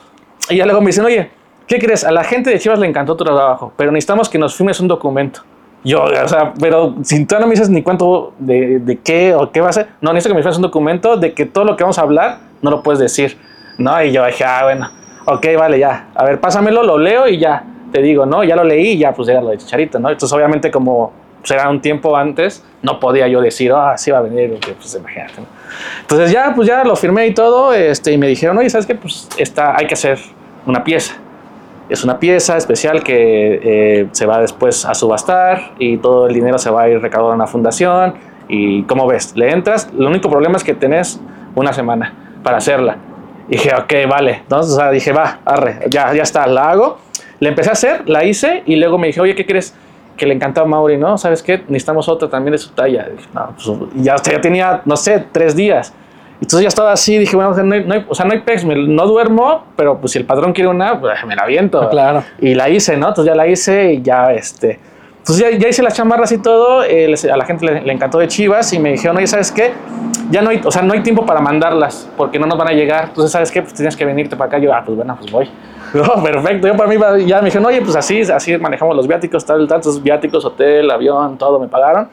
Y ya luego me dicen, oye, ¿qué crees? A la gente de Chivas le encantó tu trabajo, pero necesitamos que nos firmes un documento. Yo, o sea, pero si tú no me dices ni cuánto de, de qué o qué va a ser, no, necesito que me firmes un documento de que todo lo que vamos a hablar no lo puedes decir, ¿no? Y yo dije, ah, bueno, ok, vale, ya. A ver, pásamelo, lo leo y ya te digo, ¿no? Ya lo leí y ya, pues era lo de Chicharito, ¿no? Entonces, obviamente, como era un tiempo antes, no podía yo decir, ah, sí va a venir, pues imagínate. Entonces ya, pues ya lo firmé y todo, este, y me dijeron, oye, ¿sabes qué? Pues está, hay que hacer una pieza. Es una pieza especial que eh, se va después a subastar y todo el dinero se va a ir recaudado en una fundación. Y como ves, le entras, el único problema es que tenés una semana para hacerla. Y dije, ok, vale. Entonces, o sea, dije, va, arre, ya, ya está, la hago. Le empecé a hacer, la hice y luego me dije, oye, ¿qué crees? Que le encantaba a Mauri, ¿no? ¿Sabes qué? Necesitamos otra también de su talla. Dije, no, pues, ya, ya tenía, no sé, tres días. Entonces ya estaba así, dije, bueno, no hay, no hay, o sea, no hay pex, no duermo, pero pues si el patrón quiere una, pues me la aviento. Ah, claro. Y la hice, ¿no? Entonces ya la hice y ya, este... Entonces ya, ya hice las chamarras y todo, eh, a la gente le, le, encantó de Chivas y me dijeron, oye, ¿sabes qué? Ya no hay, o sea, no hay tiempo para mandarlas porque no nos van a llegar. Entonces, ¿sabes qué? Pues tienes que venirte para acá. Yo, ah, pues bueno, pues voy. No, perfecto. Yo para mí ya me dijeron, oye, pues así, así manejamos los viáticos, tal, tantos viáticos, hotel, avión, todo me pagaron.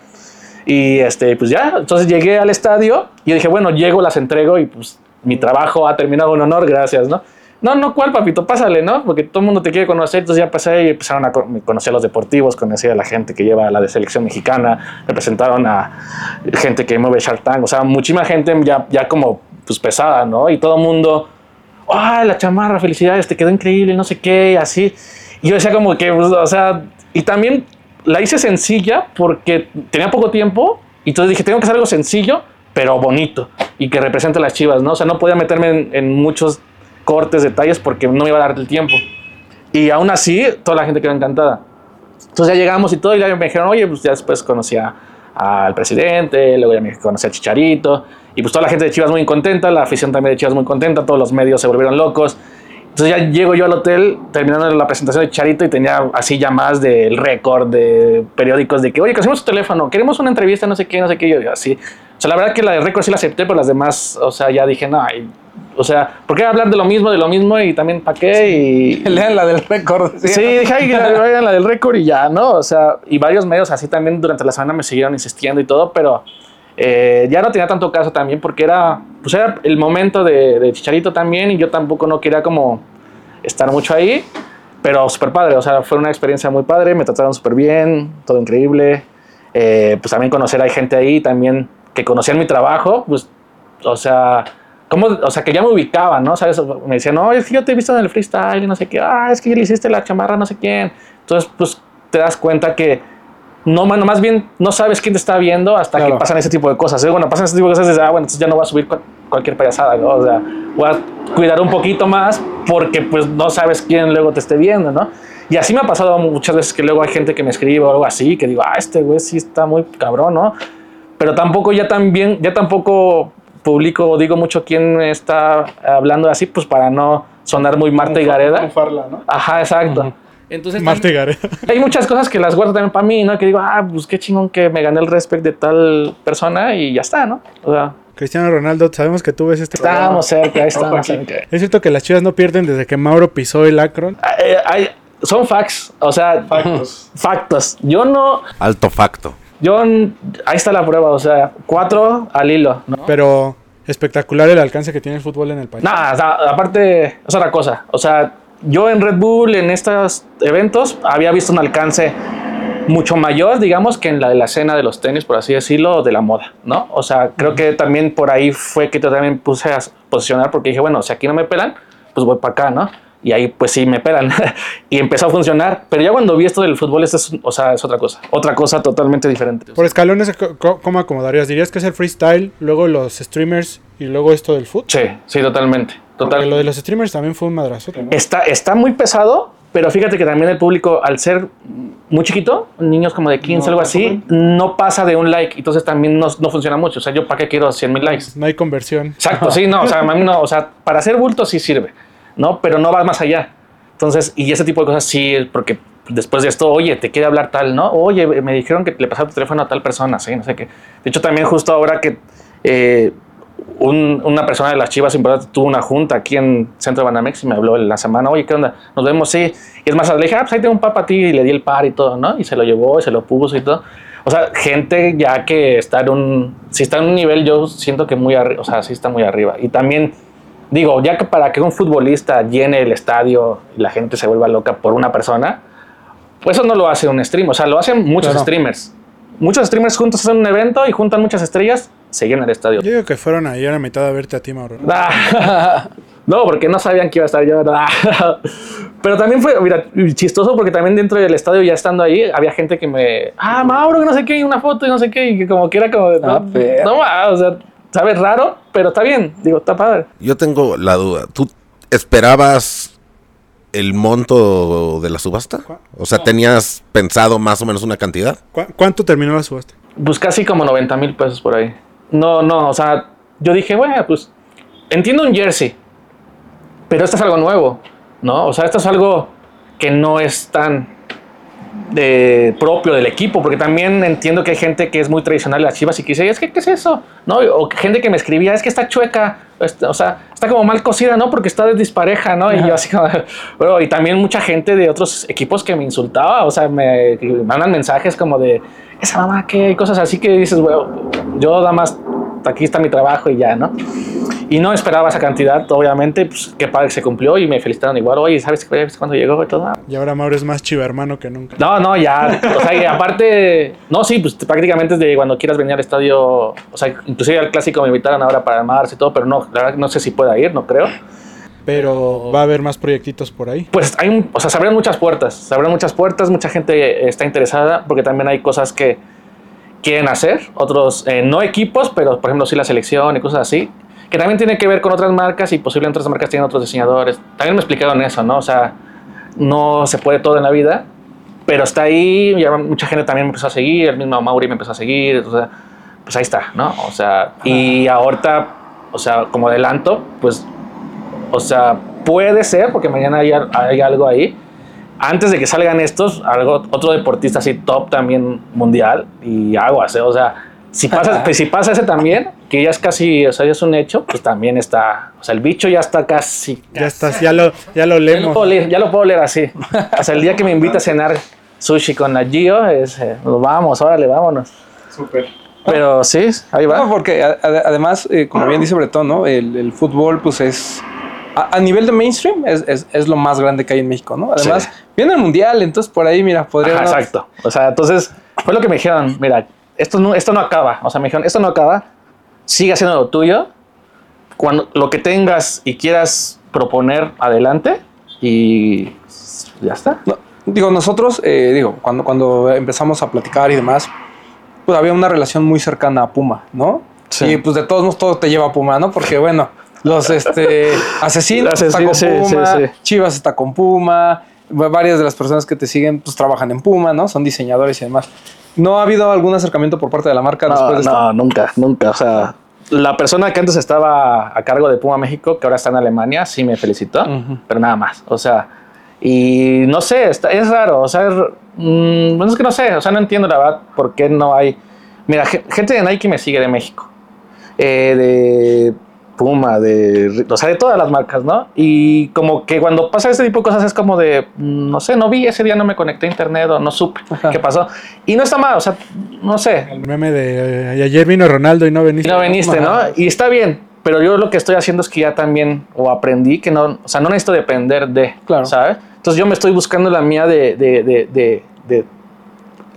Y este, pues ya, entonces llegué al estadio y dije, bueno, llego, las entrego y pues mi trabajo ha terminado en honor, gracias, ¿no? No, no, ¿cuál, papito? Pásale, ¿no? Porque todo el mundo te quiere conocer. Entonces ya pasé y empezaron a conocer a los deportivos, conocí a la gente que lleva la de selección mexicana, me presentaron a gente que mueve Shark Tank, o sea, muchísima gente ya, ya como pues pesada, ¿no? Y todo el mundo ¡ay, la chamarra, felicidades, te quedó increíble, no sé qué, así. Y yo decía como que, pues, o sea, y también la hice sencilla porque tenía poco tiempo y entonces dije, tengo que hacer algo sencillo, pero bonito y que represente a las chivas, ¿no? O sea, no podía meterme en, en muchos cortes, detalles porque no me iba a dar el tiempo. Y aún así, toda la gente quedó encantada. Entonces ya llegamos y todo, y ya me dijeron, oye, pues ya después conocí a, al presidente, luego ya me conocí a Chicharito, y pues toda la gente de Chivas muy contenta, la afición también de Chivas muy contenta, todos los medios se volvieron locos. Entonces ya llego yo al hotel terminando la presentación de Chicharito y tenía así llamadas del récord de periódicos de que, oye, hacemos tu teléfono, queremos una entrevista, no sé qué, no sé qué, yo, así. O sea, la verdad que la de récord sí la acepté, pero las demás, o sea, ya dije, no, O sea, ¿por qué hablar de lo mismo, de lo mismo y también para qué? Y, Lean la del récord. Sí, dije, ay, que vayan la del récord y ya, ¿no? O sea, y varios medios así también durante la semana me siguieron insistiendo y todo, pero eh, ya no tenía tanto caso también porque era, pues era el momento de, de Chicharito también y yo tampoco no quería como estar mucho ahí, pero súper padre, o sea, fue una experiencia muy padre, me trataron súper bien, todo increíble. Eh, pues también conocer a gente ahí también que conocían mi trabajo, pues, o sea, ¿cómo? o sea, que ya me ubicaban, ¿no? ¿Sabes? Me decían, no, es que yo te he visto en el freestyle y no sé qué, ah, es que le hiciste la chamarra no sé quién. Entonces, pues te das cuenta que no, mano, más bien no sabes quién te está viendo hasta Claro. que pasan ese tipo de cosas. ¿eh? Cuando pasan ese tipo de cosas, dices, ah, bueno, entonces ya no voy a subir cual- cualquier payasada, ¿no? O sea, voy a cuidar un poquito más porque pues no sabes quién luego te esté viendo, ¿no? Y así me ha pasado muchas veces que luego hay gente que me escribe o algo así, que digo, ah, este güey sí está muy cabrón, ¿no? Pero tampoco ya también, ya tampoco publico o digo mucho quién está hablando así, pues para no sonar muy Marta y Gareda. ¿no? Ajá, exacto. Entonces, y Gareda. hay muchas cosas que las guardo también para mí, ¿no? Que digo, ah, pues qué chingón que me gané el respect de tal persona y ya está, ¿no? O sea, Cristiano Ronaldo, sabemos que tú ves este estábamos cerca, ahí estábamos cerca. Es cierto que las chivas no pierden desde que Mauro pisó el Akron. Eh, hay- son facts, o sea, Factos. factos. Yo no, Alto facto. yo, ahí está la prueba, o sea, cuatro al hilo, ¿no? Pero espectacular el alcance que tiene el fútbol en el país. Nada, o sea, aparte, es otra cosa. O sea, yo en Red Bull, en estos eventos, había visto un alcance mucho mayor, digamos, que en la de la escena de los tenis, por así decirlo, de la moda, ¿no? O sea, creo que también por ahí fue que yo también puse a posicionar, porque dije, bueno, si aquí no me pelan, pues voy para acá, ¿no? Y ahí, pues sí, me pelan. y empezó a funcionar. Pero ya cuando vi esto del fútbol, esto es, o sea, es otra cosa. Otra cosa totalmente diferente. Por escalones, ¿cómo acomodarías? ¿Dirías que es el freestyle, luego los streamers y luego esto del fútbol? Sí, sí, totalmente. Total. lo de los streamers también fue un madrazo. Está, está muy pesado, pero fíjate que también el público, al ser muy chiquito, niños como de 15, No, algo así, no pasa de un like. Entonces también no, no funciona mucho. O sea, yo para qué quiero 100 mil likes. No hay conversión. Exacto, sí, no. O sea, a mí no. O sea, para hacer bulto sí sirve, ¿no? Pero no va más allá. Entonces, y ese tipo de cosas sí, porque después de esto, oye, te quiere hablar tal, ¿no? Oye, me dijeron que le pasaron tu teléfono a tal persona, sí, no sé qué. De hecho, también justo ahora que eh, un- una persona de las Chivas importante tuvo una junta aquí en Centro Banamex y me habló la semana, oye, ¿qué onda? Nos vemos, sí. Y es más, le dije, ah, pues ahí tengo un papa a ti y le di el par y todo, ¿no? Y se lo llevó y se lo puso y todo. O sea, gente ya que está en un, si está en un nivel, yo siento que muy arriba, o sea, sí está muy arriba. Y también, digo, ya que para que un futbolista llene el estadio y la gente se vuelva loca por una persona, pues eso no lo hace un stream, o sea, lo hacen muchos Claro. streamers. Muchos streamers juntos hacen un evento y juntan muchas estrellas, se llena el estadio. Yo digo que fueron ayer a la mitad a verte a ti, Mauro. Ah, no, porque no sabían que iba a estar yo. Ah. Pero también fue, mira, chistoso porque también dentro del estadio, ya estando ahí, había gente que me. Ah, Mauro, que no sé qué, una foto y no sé qué, y que como que era como. Ah, no, no, ah, o sea, sabes, raro, pero está bien. Digo, está padre. Yo tengo la duda. ¿Tú esperabas el monto de la subasta? O sea, ¿tenías pensado más o menos una cantidad? ¿Cu- ¿Cuánto terminó la subasta? Pues casi como 90 mil pesos por ahí. No, no, o sea, yo dije, bueno, pues entiendo un jersey, pero esto es algo nuevo, ¿no? O sea, esto es algo que no es tan de, propio del equipo, porque también entiendo que hay gente que es muy tradicional de las chivas y que dice, es que, ¿qué es eso? ¿No? O gente que me escribía, es que está chueca, o sea, está como mal cocida, ¿no? Porque está dispareja, ¿no? Y yo así como, bueno, y también mucha gente de otros equipos que me insultaba, o sea, me mandan mensajes como de, esa mamá, ¿qué? Y cosas así que dices, bueno, yo nada más, aquí está mi trabajo y ya, ¿no? Y no esperaba esa cantidad, obviamente, pues qué padre que se cumplió y me felicitaron igual, oye, ¿sabes qué? cuándo llegó y todo? Y ahora Mauro es más chiva hermano que nunca. No, no, ya. O sea, y aparte, no, sí, pues prácticamente desde cuando quieras venir al estadio, o sea, inclusive al clásico me invitaron ahora para marzo y todo, pero no, la verdad no sé si pueda ir, no creo. Pero va a haber más proyectitos por ahí. Pues hay un, o sea, se abren muchas puertas, se abren muchas puertas, mucha gente está interesada porque también hay cosas que quieren hacer, otros, eh, no equipos, pero por ejemplo sí la selección y cosas así, que también tiene que ver con otras marcas y posiblemente otras marcas tienen otros diseñadores. También me explicaron eso, ¿no? O sea, no se puede todo en la vida, pero está ahí, ya mucha gente también me empezó a seguir, el mismo Mauri me empezó a seguir, o sea, pues ahí está, ¿no? O sea, y ahorita, o sea, como adelanto, pues, o sea, puede ser, porque mañana hay, hay algo ahí, antes de que salgan estos, algo, otro deportista así top también mundial y aguas, ¿eh? o sea, si pasa, pues, si pasa ese también, que ya es casi, o sea, ya es un hecho, pues también está, o sea, el bicho ya está casi, Ya estás, ya lo, ya lo ya lo leemos. puedo leer, ya lo puedo leer así. O sea, el día que me invita a cenar sushi con la Gio, es, eh, nos vamos, órale, vámonos. Súper. Pero sí, ahí No, va. porque a- a- además, eh, como bien dice Bretón, ¿no? El, el fútbol, pues es. A, a nivel de mainstream, es, es, es lo más grande que hay en México, ¿no? Además, Sí. viene el mundial, entonces por ahí, mira, podría. Ajá, exacto. O sea, entonces, fue lo que me dijeron, mira, esto no, esto no acaba. O sea, me dijeron, esto no acaba, sigue haciendo lo tuyo. Cuando lo que tengas y quieras proponer, adelante. Y ya está. No, digo, nosotros, eh, digo, cuando, cuando empezamos a platicar y demás, pues había una relación muy cercana a Puma, ¿no? Sí. Y pues de todos modos todo te lleva a Puma, ¿no? Porque bueno, los este, asesinos está con Asesinos, sí, Puma, sí, sí. Chivas está con Puma, va- varias de las personas que te siguen pues trabajan en Puma, ¿no? Son diseñadores y demás. ¿No ha habido algún acercamiento por parte de la marca después No, de esto? no, nunca, nunca. O sea, la persona que antes estaba a cargo de Puma México, que ahora está en Alemania, sí me felicitó, pero nada más. O sea, y no sé, está- es raro. O sea, es, mm, no es que no sé, o sea, no entiendo la verdad por qué no hay. Mira, ge- gente de Nike me sigue de México, eh, de Puma, de, o sea, de todas las marcas, ¿no? Y como que cuando pasa este tipo de cosas es como de, mm, no sé, no vi ese día, no me conecté a internet o no supe Ajá. qué pasó. Y no está mal, o sea, no sé, El meme de eh, ayer vino Ronaldo y no y veniste. no veniste, ¿no? Ajá. Y está bien, pero yo lo que estoy haciendo es que ya también, o aprendí que no, o sea, no necesito depender de, Claro. ¿sabes? Entonces yo me estoy buscando la mía de, de, de, de, de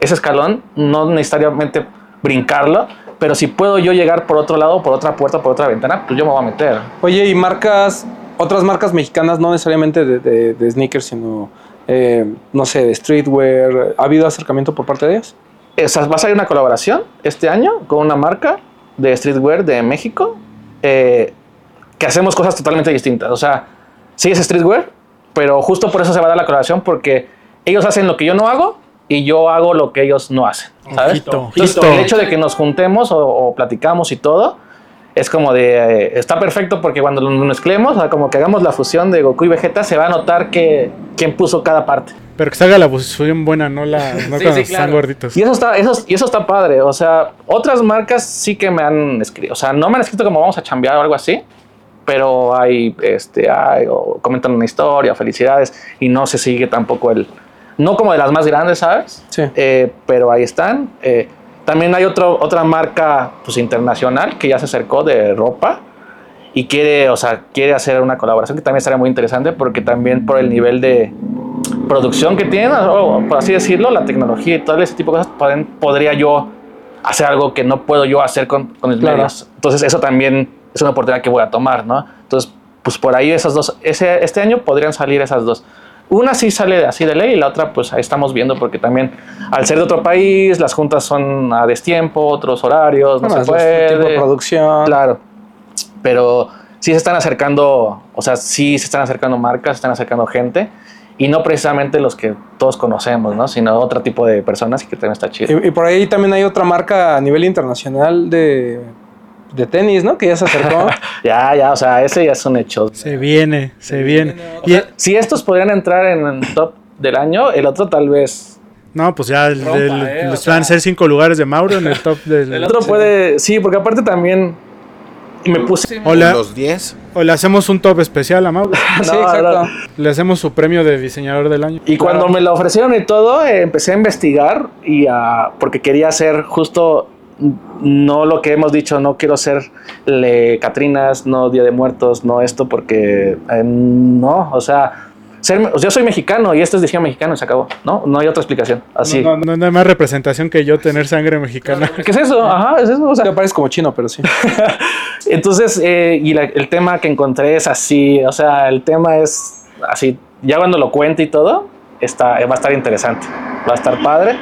ese escalón, no necesariamente brincarlo, pero si puedo yo llegar por otro lado, por otra puerta, por otra ventana, pues yo me voy a meter. Oye, y marcas, otras marcas mexicanas, no necesariamente de, de- de sneakers, sino, eh, no sé, de streetwear, ¿ha habido acercamiento por parte de ellas? O sea, va a salir una colaboración este año con una marca de streetwear de México eh, que hacemos cosas totalmente distintas. O sea, sí es streetwear, pero justo por eso se va a dar la colaboración porque ellos hacen lo que yo no hago y yo hago lo que ellos no hacen. ¿sabes? Ojito, Entonces, ojito. el hecho de que nos juntemos o, o platicamos y todo es como de eh, está perfecto porque cuando nos mezclemos, o sea, como que hagamos la fusión de Goku y Vegeta, se va a notar que quién puso cada parte. Pero que se haga la fusión buena, no la no Sí, sí, están claro. gorditos. Y eso está, eso, y eso está padre. O sea, otras marcas sí que me han escrito. O sea, no me han escrito como vamos a chambear o algo así. Pero hay, este, hay, o comentan una historia, felicidades. Y no se sigue tampoco el. No como de las más grandes, ¿sabes? Sí. Eh, pero ahí están. Eh, también hay otro, otra marca pues, internacional que ya se acercó de ropa y quiere, o sea, quiere hacer una colaboración que también estaría muy interesante porque también por el nivel de producción que tienen, o por así decirlo, la tecnología y todo ese tipo de cosas, pueden- podría yo hacer algo que no puedo yo hacer con, con mis Claro. medios. Entonces eso también es una oportunidad que voy a tomar, ¿no? Entonces, pues por ahí esas dos, ese, este año podrían salir esas dos. Una sí sale así de ley y la otra pues ahí estamos viendo porque también al ser de otro país las juntas son a destiempo, otros horarios, no, Además, se puede. de producción. Claro. Pero sí se están acercando, o sea, sí se están acercando marcas, se están acercando gente. Y no precisamente los que todos conocemos, ¿no? Sino otro tipo de personas y que también está chido. Y, y por ahí también hay otra marca a nivel internacional de, de tenis, ¿no? Que ya se acercó. Ya, ya, o sea, ese ya es un hecho. Se viene, se viene. O Y, sea, si estos podrían entrar en el top del año, el otro tal vez. no, pues ya el, Rompa, el- eh, les sea. van a ser cinco lugares de Mauro en el top del. El otro puede. Sí, porque aparte también. Me puse. Hola. Los 10. O le hacemos un top especial a Mauro. sí, exacto. no. Le hacemos su premio de diseñador del año. Y cuando me lo ofrecieron y todo, eh, empecé a investigar y a, porque quería hacer justo no lo que hemos dicho, no quiero ser le Catrinas, no Día de Muertos, no esto, porque eh, no, o sea, ser, o sea, yo soy mexicano y esto es diseño mexicano y se acabó, ¿no? No hay otra explicación, así. No, no, no hay más representación que yo tener sangre mexicana. ¿Qué es eso? Ajá, es eso, o sea, Te parece como chino, pero sí. Entonces, eh, y la- el tema que encontré es así, o sea, el tema es así, ya cuando lo cuente y todo, está, va a estar interesante, va a estar padre.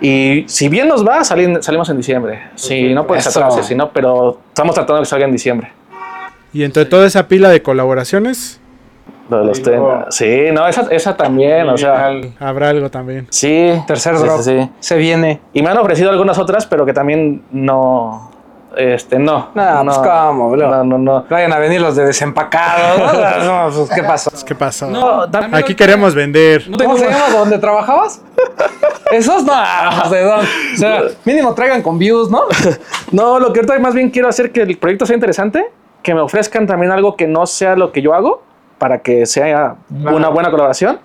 Y si bien nos va, salimos en diciembre. Si no puede ser Eso. atrás, si no, pero estamos tratando de que salga en diciembre. Y entre toda esa pila de colaboraciones, Lo de los Sí, luego- Sí, no, esa, esa también, o sea, habrá algo también. sí. Tercer sí, drop. sí, sí. Se viene. Y me han ofrecido algunas otras, pero que también no, este, no. Nah, pues, ¿cómo, bro? No, no, no. Vayan a venir los de desempacados. No, pues, ¿qué pasó? ¿Qué pasó? No, Aquí queremos vender. ¿Cómo se llama? ¿Dónde trabajabas? Esos no, ¿de dónde? O sea, mínimo traigan con views, ¿no? No, lo que ahorita más bien quiero hacer que el proyecto sea interesante, que me ofrezcan también algo que no sea lo que yo hago, para que sea una buena colaboración.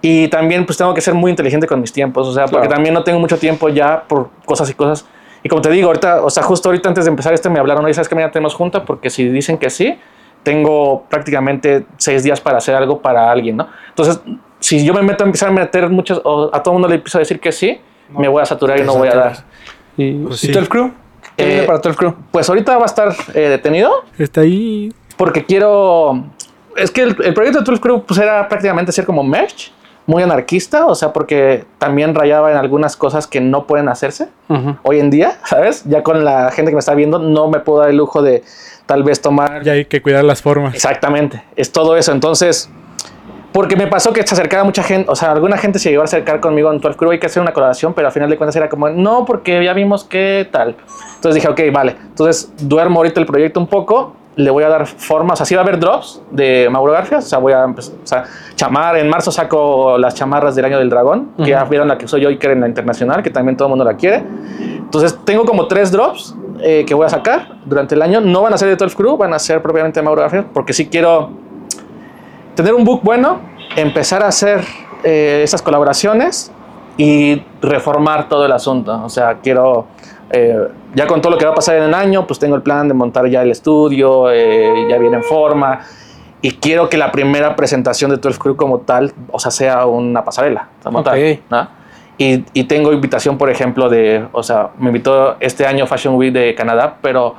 Y también pues tengo que ser muy inteligente con mis tiempos, o sea, porque también no tengo mucho tiempo ya por cosas y cosas. Y como te digo, ahorita, o sea, justo ahorita antes de empezar este me hablaron, oye, ¿sabes que mañana tenemos junta? Porque si dicen que sí, tengo prácticamente seis días para hacer algo para alguien, ¿no? Entonces, si yo me meto a empezar a meter muchas, o a todo el mundo le empiezo a decir que sí, me voy a saturar y no voy a dar. ¿Y, Pues ¿y sí. 12 Crew? ¿Qué Eh, viene para 12 Crew? Pues ahorita va a estar eh, detenido, Está ahí. porque quiero. Es que el, el proyecto de Tools Crew pues, era prácticamente ser como merch, muy anarquista, o sea, porque también rayaba en algunas cosas que no pueden hacerse hoy en día, ¿sabes? Ya con la gente que me está viendo, no me puedo dar el lujo de tal vez tomar. Ya hay que cuidar las formas. Exactamente, es todo eso. Entonces, porque me pasó que se acercaba mucha gente, o sea, alguna gente se llegó a acercar conmigo en 12 Crew, hay que hacer una colaboración, pero al final de cuentas era como, no, porque ya vimos qué tal. Entonces dije, ok, vale. Entonces duermo ahorita el proyecto un poco, le voy a dar forma, o sea, sí va a haber drops de Mauro Garfias, o sea, voy a empezar, o sea, chamar, en marzo saco las chamarras del Año del Dragón, que ya vieron la que uso yo y que era en la internacional, que también todo el mundo la quiere. Entonces tengo como tres drops eh, que voy a sacar durante el año. No van a ser de 12 Crew, van a ser propiamente de Mauro Garfias, porque sí quiero tener un book bueno, empezar a hacer eh, esas colaboraciones y reformar todo el asunto. O sea, quiero, eh, ya con todo lo que va a pasar en el año, pues tengo el plan de montar ya el estudio, eh, ya viene en forma. Y quiero que la primera presentación de 12 Crew como tal, o sea, sea una pasarela. Como Ok. tal, ¿no? y, y tengo invitación, por ejemplo, de, o sea, me invitó este año Fashion Week de Canadá, pero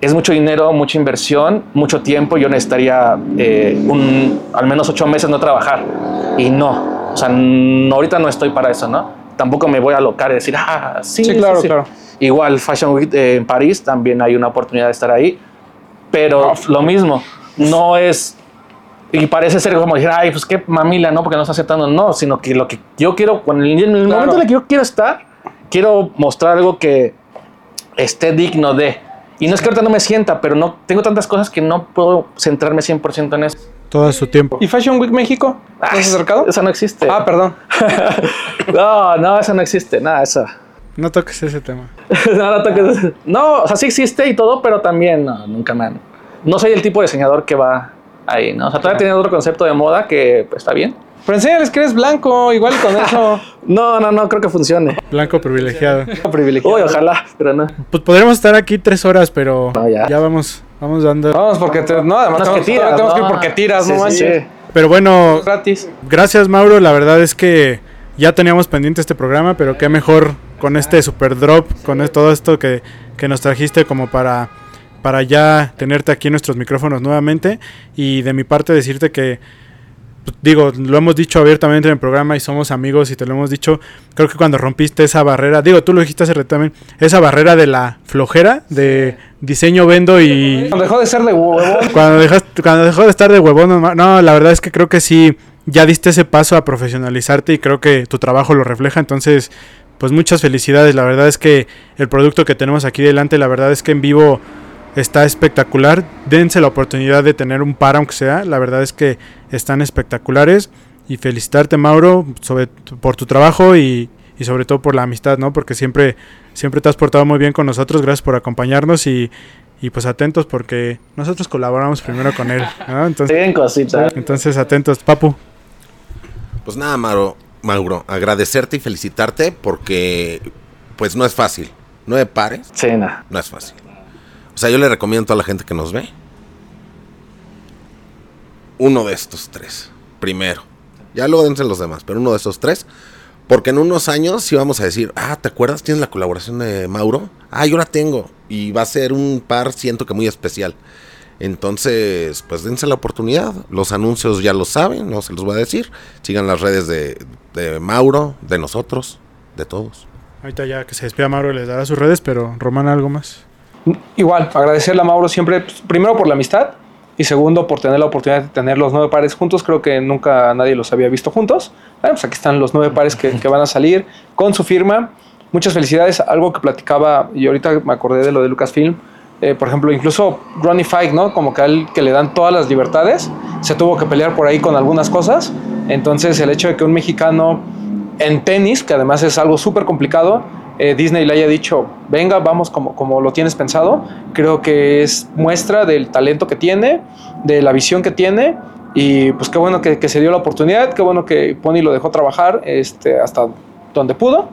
es mucho dinero, mucha inversión, mucho tiempo. Yo necesitaría eh, un, al menos ocho meses no trabajar. Y no, o sea, no, ahorita no estoy para eso, ¿no? Tampoco me voy a alocar y decir, ah, sí, Sí, claro, claro. Igual Fashion Week eh, en París también hay una oportunidad de estar ahí, pero lo mismo, no es y parece ser como decir, ay, pues qué mamila, ¿no? Porque no está aceptando, no, sino que lo que yo quiero, en el Claro. momento en el que yo quiero estar, quiero mostrar algo que esté digno de. Y no es que ahorita no me sienta, pero no tengo tantas cosas que no puedo centrarme 100% en eso. Todo su tiempo. ¿Y Fashion Week México? ¿No has acercado? Eso no existe. Ah, perdón. no, no, eso no existe, nada, eso. No toques ese tema. no, no, toques- no, o sea, sí existe y todo, pero también no, nunca me han. No soy el tipo de diseñador que va ahí, ¿no? O sea, todavía tiene otro concepto de moda que pues, está bien. Pero enséñales que eres blanco, igual con eso. No, no, no, creo que funcione. Blanco privilegiado. privilegiado. Uy, ojalá, pero no. Pues podríamos estar aquí tres horas, pero No, ya. ya vamos, vamos dando. Vamos, porque te, no, además No, es tenemos, que tiras, tenemos que ir porque tiras, Sí, no manches. sí. Pero bueno, Gratis. gracias Mauro. La verdad es que ya teníamos pendiente este programa, pero qué mejor con este super drop, con todo esto que, que nos trajiste como para, para ya tenerte aquí en nuestros micrófonos nuevamente. Y de mi parte decirte que, pues, digo, lo hemos dicho abiertamente en el programa y somos amigos y te lo hemos dicho. Creo que cuando rompiste esa barrera, digo, tú lo dijiste hace rato también, esa barrera de la flojera, de diseño vendo y Cuando dejó de ser de huevón. cuando, dejaste, cuando dejó de estar de huevón, no, no, la verdad es que creo que sí, ya diste ese paso a profesionalizarte y creo que tu trabajo lo refleja. Entonces, pues muchas felicidades. La verdad es que el producto que tenemos aquí delante, la verdad es que en vivo está espectacular. Dense la oportunidad de tener un par, aunque sea. La verdad es que están espectaculares. Y felicitarte, Mauro, sobre, tu- por tu trabajo y, y sobre todo por la amistad, ¿no? Porque siempre, siempre te has portado muy bien con nosotros. Gracias por acompañarnos y, y pues atentos porque nosotros colaboramos primero con él. ¿no? Entonces, Bien, cosita. entonces atentos, Papu. Pues nada, Mauro, Mauro, agradecerte y felicitarte porque pues no es fácil. Nueve pares, Sí, nada. no es fácil. O sea, yo le recomiendo a la gente que nos ve uno de estos tres, primero. Ya luego dense los demás, pero uno de estos tres. Porque en unos años sí vamos a decir, ah, ¿te acuerdas? Tienes la colaboración de Mauro. Ah, yo la tengo. Y va a ser un par, siento que muy especial. Entonces, pues dense la oportunidad. Los anuncios ya lo saben, no se los voy a decir. Sigan las redes de, de Mauro, de nosotros, de todos. Ahorita ya que se despida Mauro les dará sus redes, pero Román, ¿algo más? Igual, agradecerle a Mauro siempre, pues, primero por la amistad y segundo por tener la oportunidad de tener los nueve pares juntos. Creo que nunca nadie los había visto juntos. Bueno, pues aquí están los nueve pares que, que van a salir con su firma. Muchas felicidades. Algo que platicaba y ahorita me acordé de lo de Lucasfilm. Eh, por ejemplo, incluso Ronnie Fike, ¿no? Como que a él que le dan todas las libertades, se tuvo que pelear por ahí con algunas cosas. Entonces, el hecho de que un mexicano en tenis, que además es algo súper complicado, eh, Disney le haya dicho, venga, vamos como, como lo tienes pensado, creo que es muestra del talento que tiene, de la visión que tiene, y pues qué bueno que, que se dio la oportunidad, qué bueno que Pony lo dejó trabajar este, hasta donde pudo.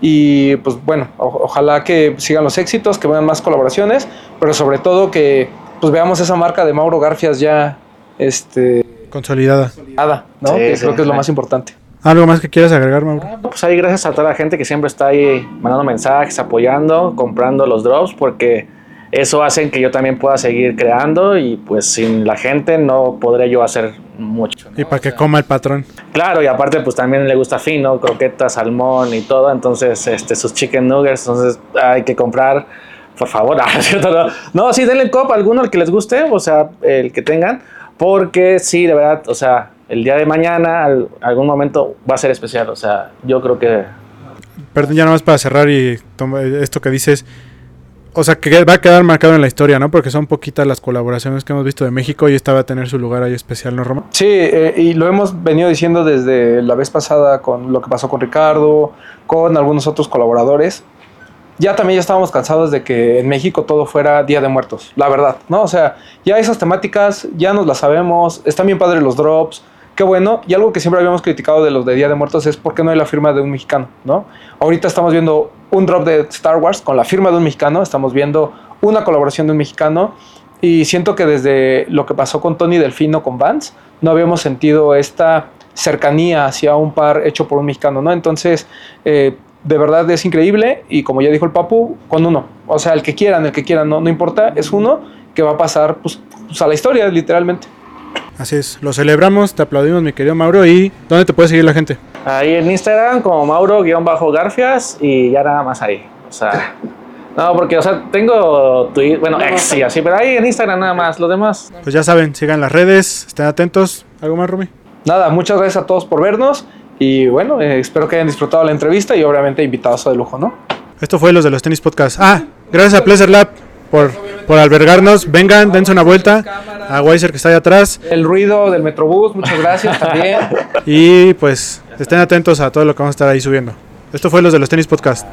Y pues bueno, o- ojalá que sigan los éxitos, que vengan más colaboraciones, pero sobre todo que pues veamos esa marca de Mauro Garfias ya este, Consolidada. nada, ¿no? Sí, que sí, creo que es lo más importante. ¿Algo más que quieras agregar, Mauro? Pues ahí gracias a toda la gente que siempre está ahí mandando mensajes, apoyando, comprando los drops, porque eso hace que yo también pueda seguir creando y pues sin la gente no podré yo hacer mucho. ¿no? Y para que coma el patrón. Claro, y aparte pues también le gusta fino, croquetas, salmón y todo, entonces este, sus chicken nuggets, entonces hay que comprar, por favor, no, no sí, denle cop a alguno, el que les guste, o sea, el que tengan, porque sí, de verdad, o sea, el día de mañana, al- algún momento va a ser especial, o sea, yo creo que Perdón, ya nada más para cerrar y toma- esto que dices. O sea, que va a quedar marcado en la historia, ¿no? Porque son poquitas las colaboraciones que hemos visto de México y esta va a tener su lugar ahí especial, ¿no, Roma? Sí, eh, y lo hemos venido diciendo desde la vez pasada con lo que pasó con Ricardo, con algunos otros colaboradores. Ya también ya estábamos cansados de que en México todo fuera Día de Muertos, la verdad, ¿no? O sea, ya esas temáticas ya nos las sabemos, están bien padres los drops, qué bueno. Y algo que siempre habíamos criticado de los de Día de Muertos es por qué no hay la firma de un mexicano, ¿no? Ahorita estamos viendo un drop de Star Wars con la firma de un mexicano, estamos viendo una colaboración de un mexicano y siento que desde lo que pasó con Tony Delfino con Vance, no habíamos sentido esta cercanía hacia un par hecho por un mexicano, ¿no? Entonces, eh, de verdad es increíble y como ya dijo el Papu, con uno. O sea, el que quieran, el que quieran, no, no importa, es uno que va a pasar pues, pues, a la historia, literalmente. Así es, lo celebramos, te aplaudimos, mi querido Mauro. ¿Y dónde te puede seguir la gente? ahí en Instagram como Mauro-Garfias y ya nada más ahí, o sea... No, porque, o sea, tengo Twitter, bueno, ex y así, pero ahí en Instagram nada más, lo demás Pues ya saben, sigan las redes, estén atentos. ¿Algo más, Rumi? Nada, muchas gracias a todos por vernos y bueno, eh, espero que hayan disfrutado la entrevista y obviamente invitados de lujo, ¿no? Esto fue los de los tenis podcast. Ah, gracias a Pleasure Lab por, por albergarnos. Vengan, dense una vuelta. A Weiser que está ahí atrás. El ruido del Metrobús, muchas gracias también. Y pues estén atentos a todo lo que vamos a estar ahí subiendo. Esto fue los de los tenis podcast.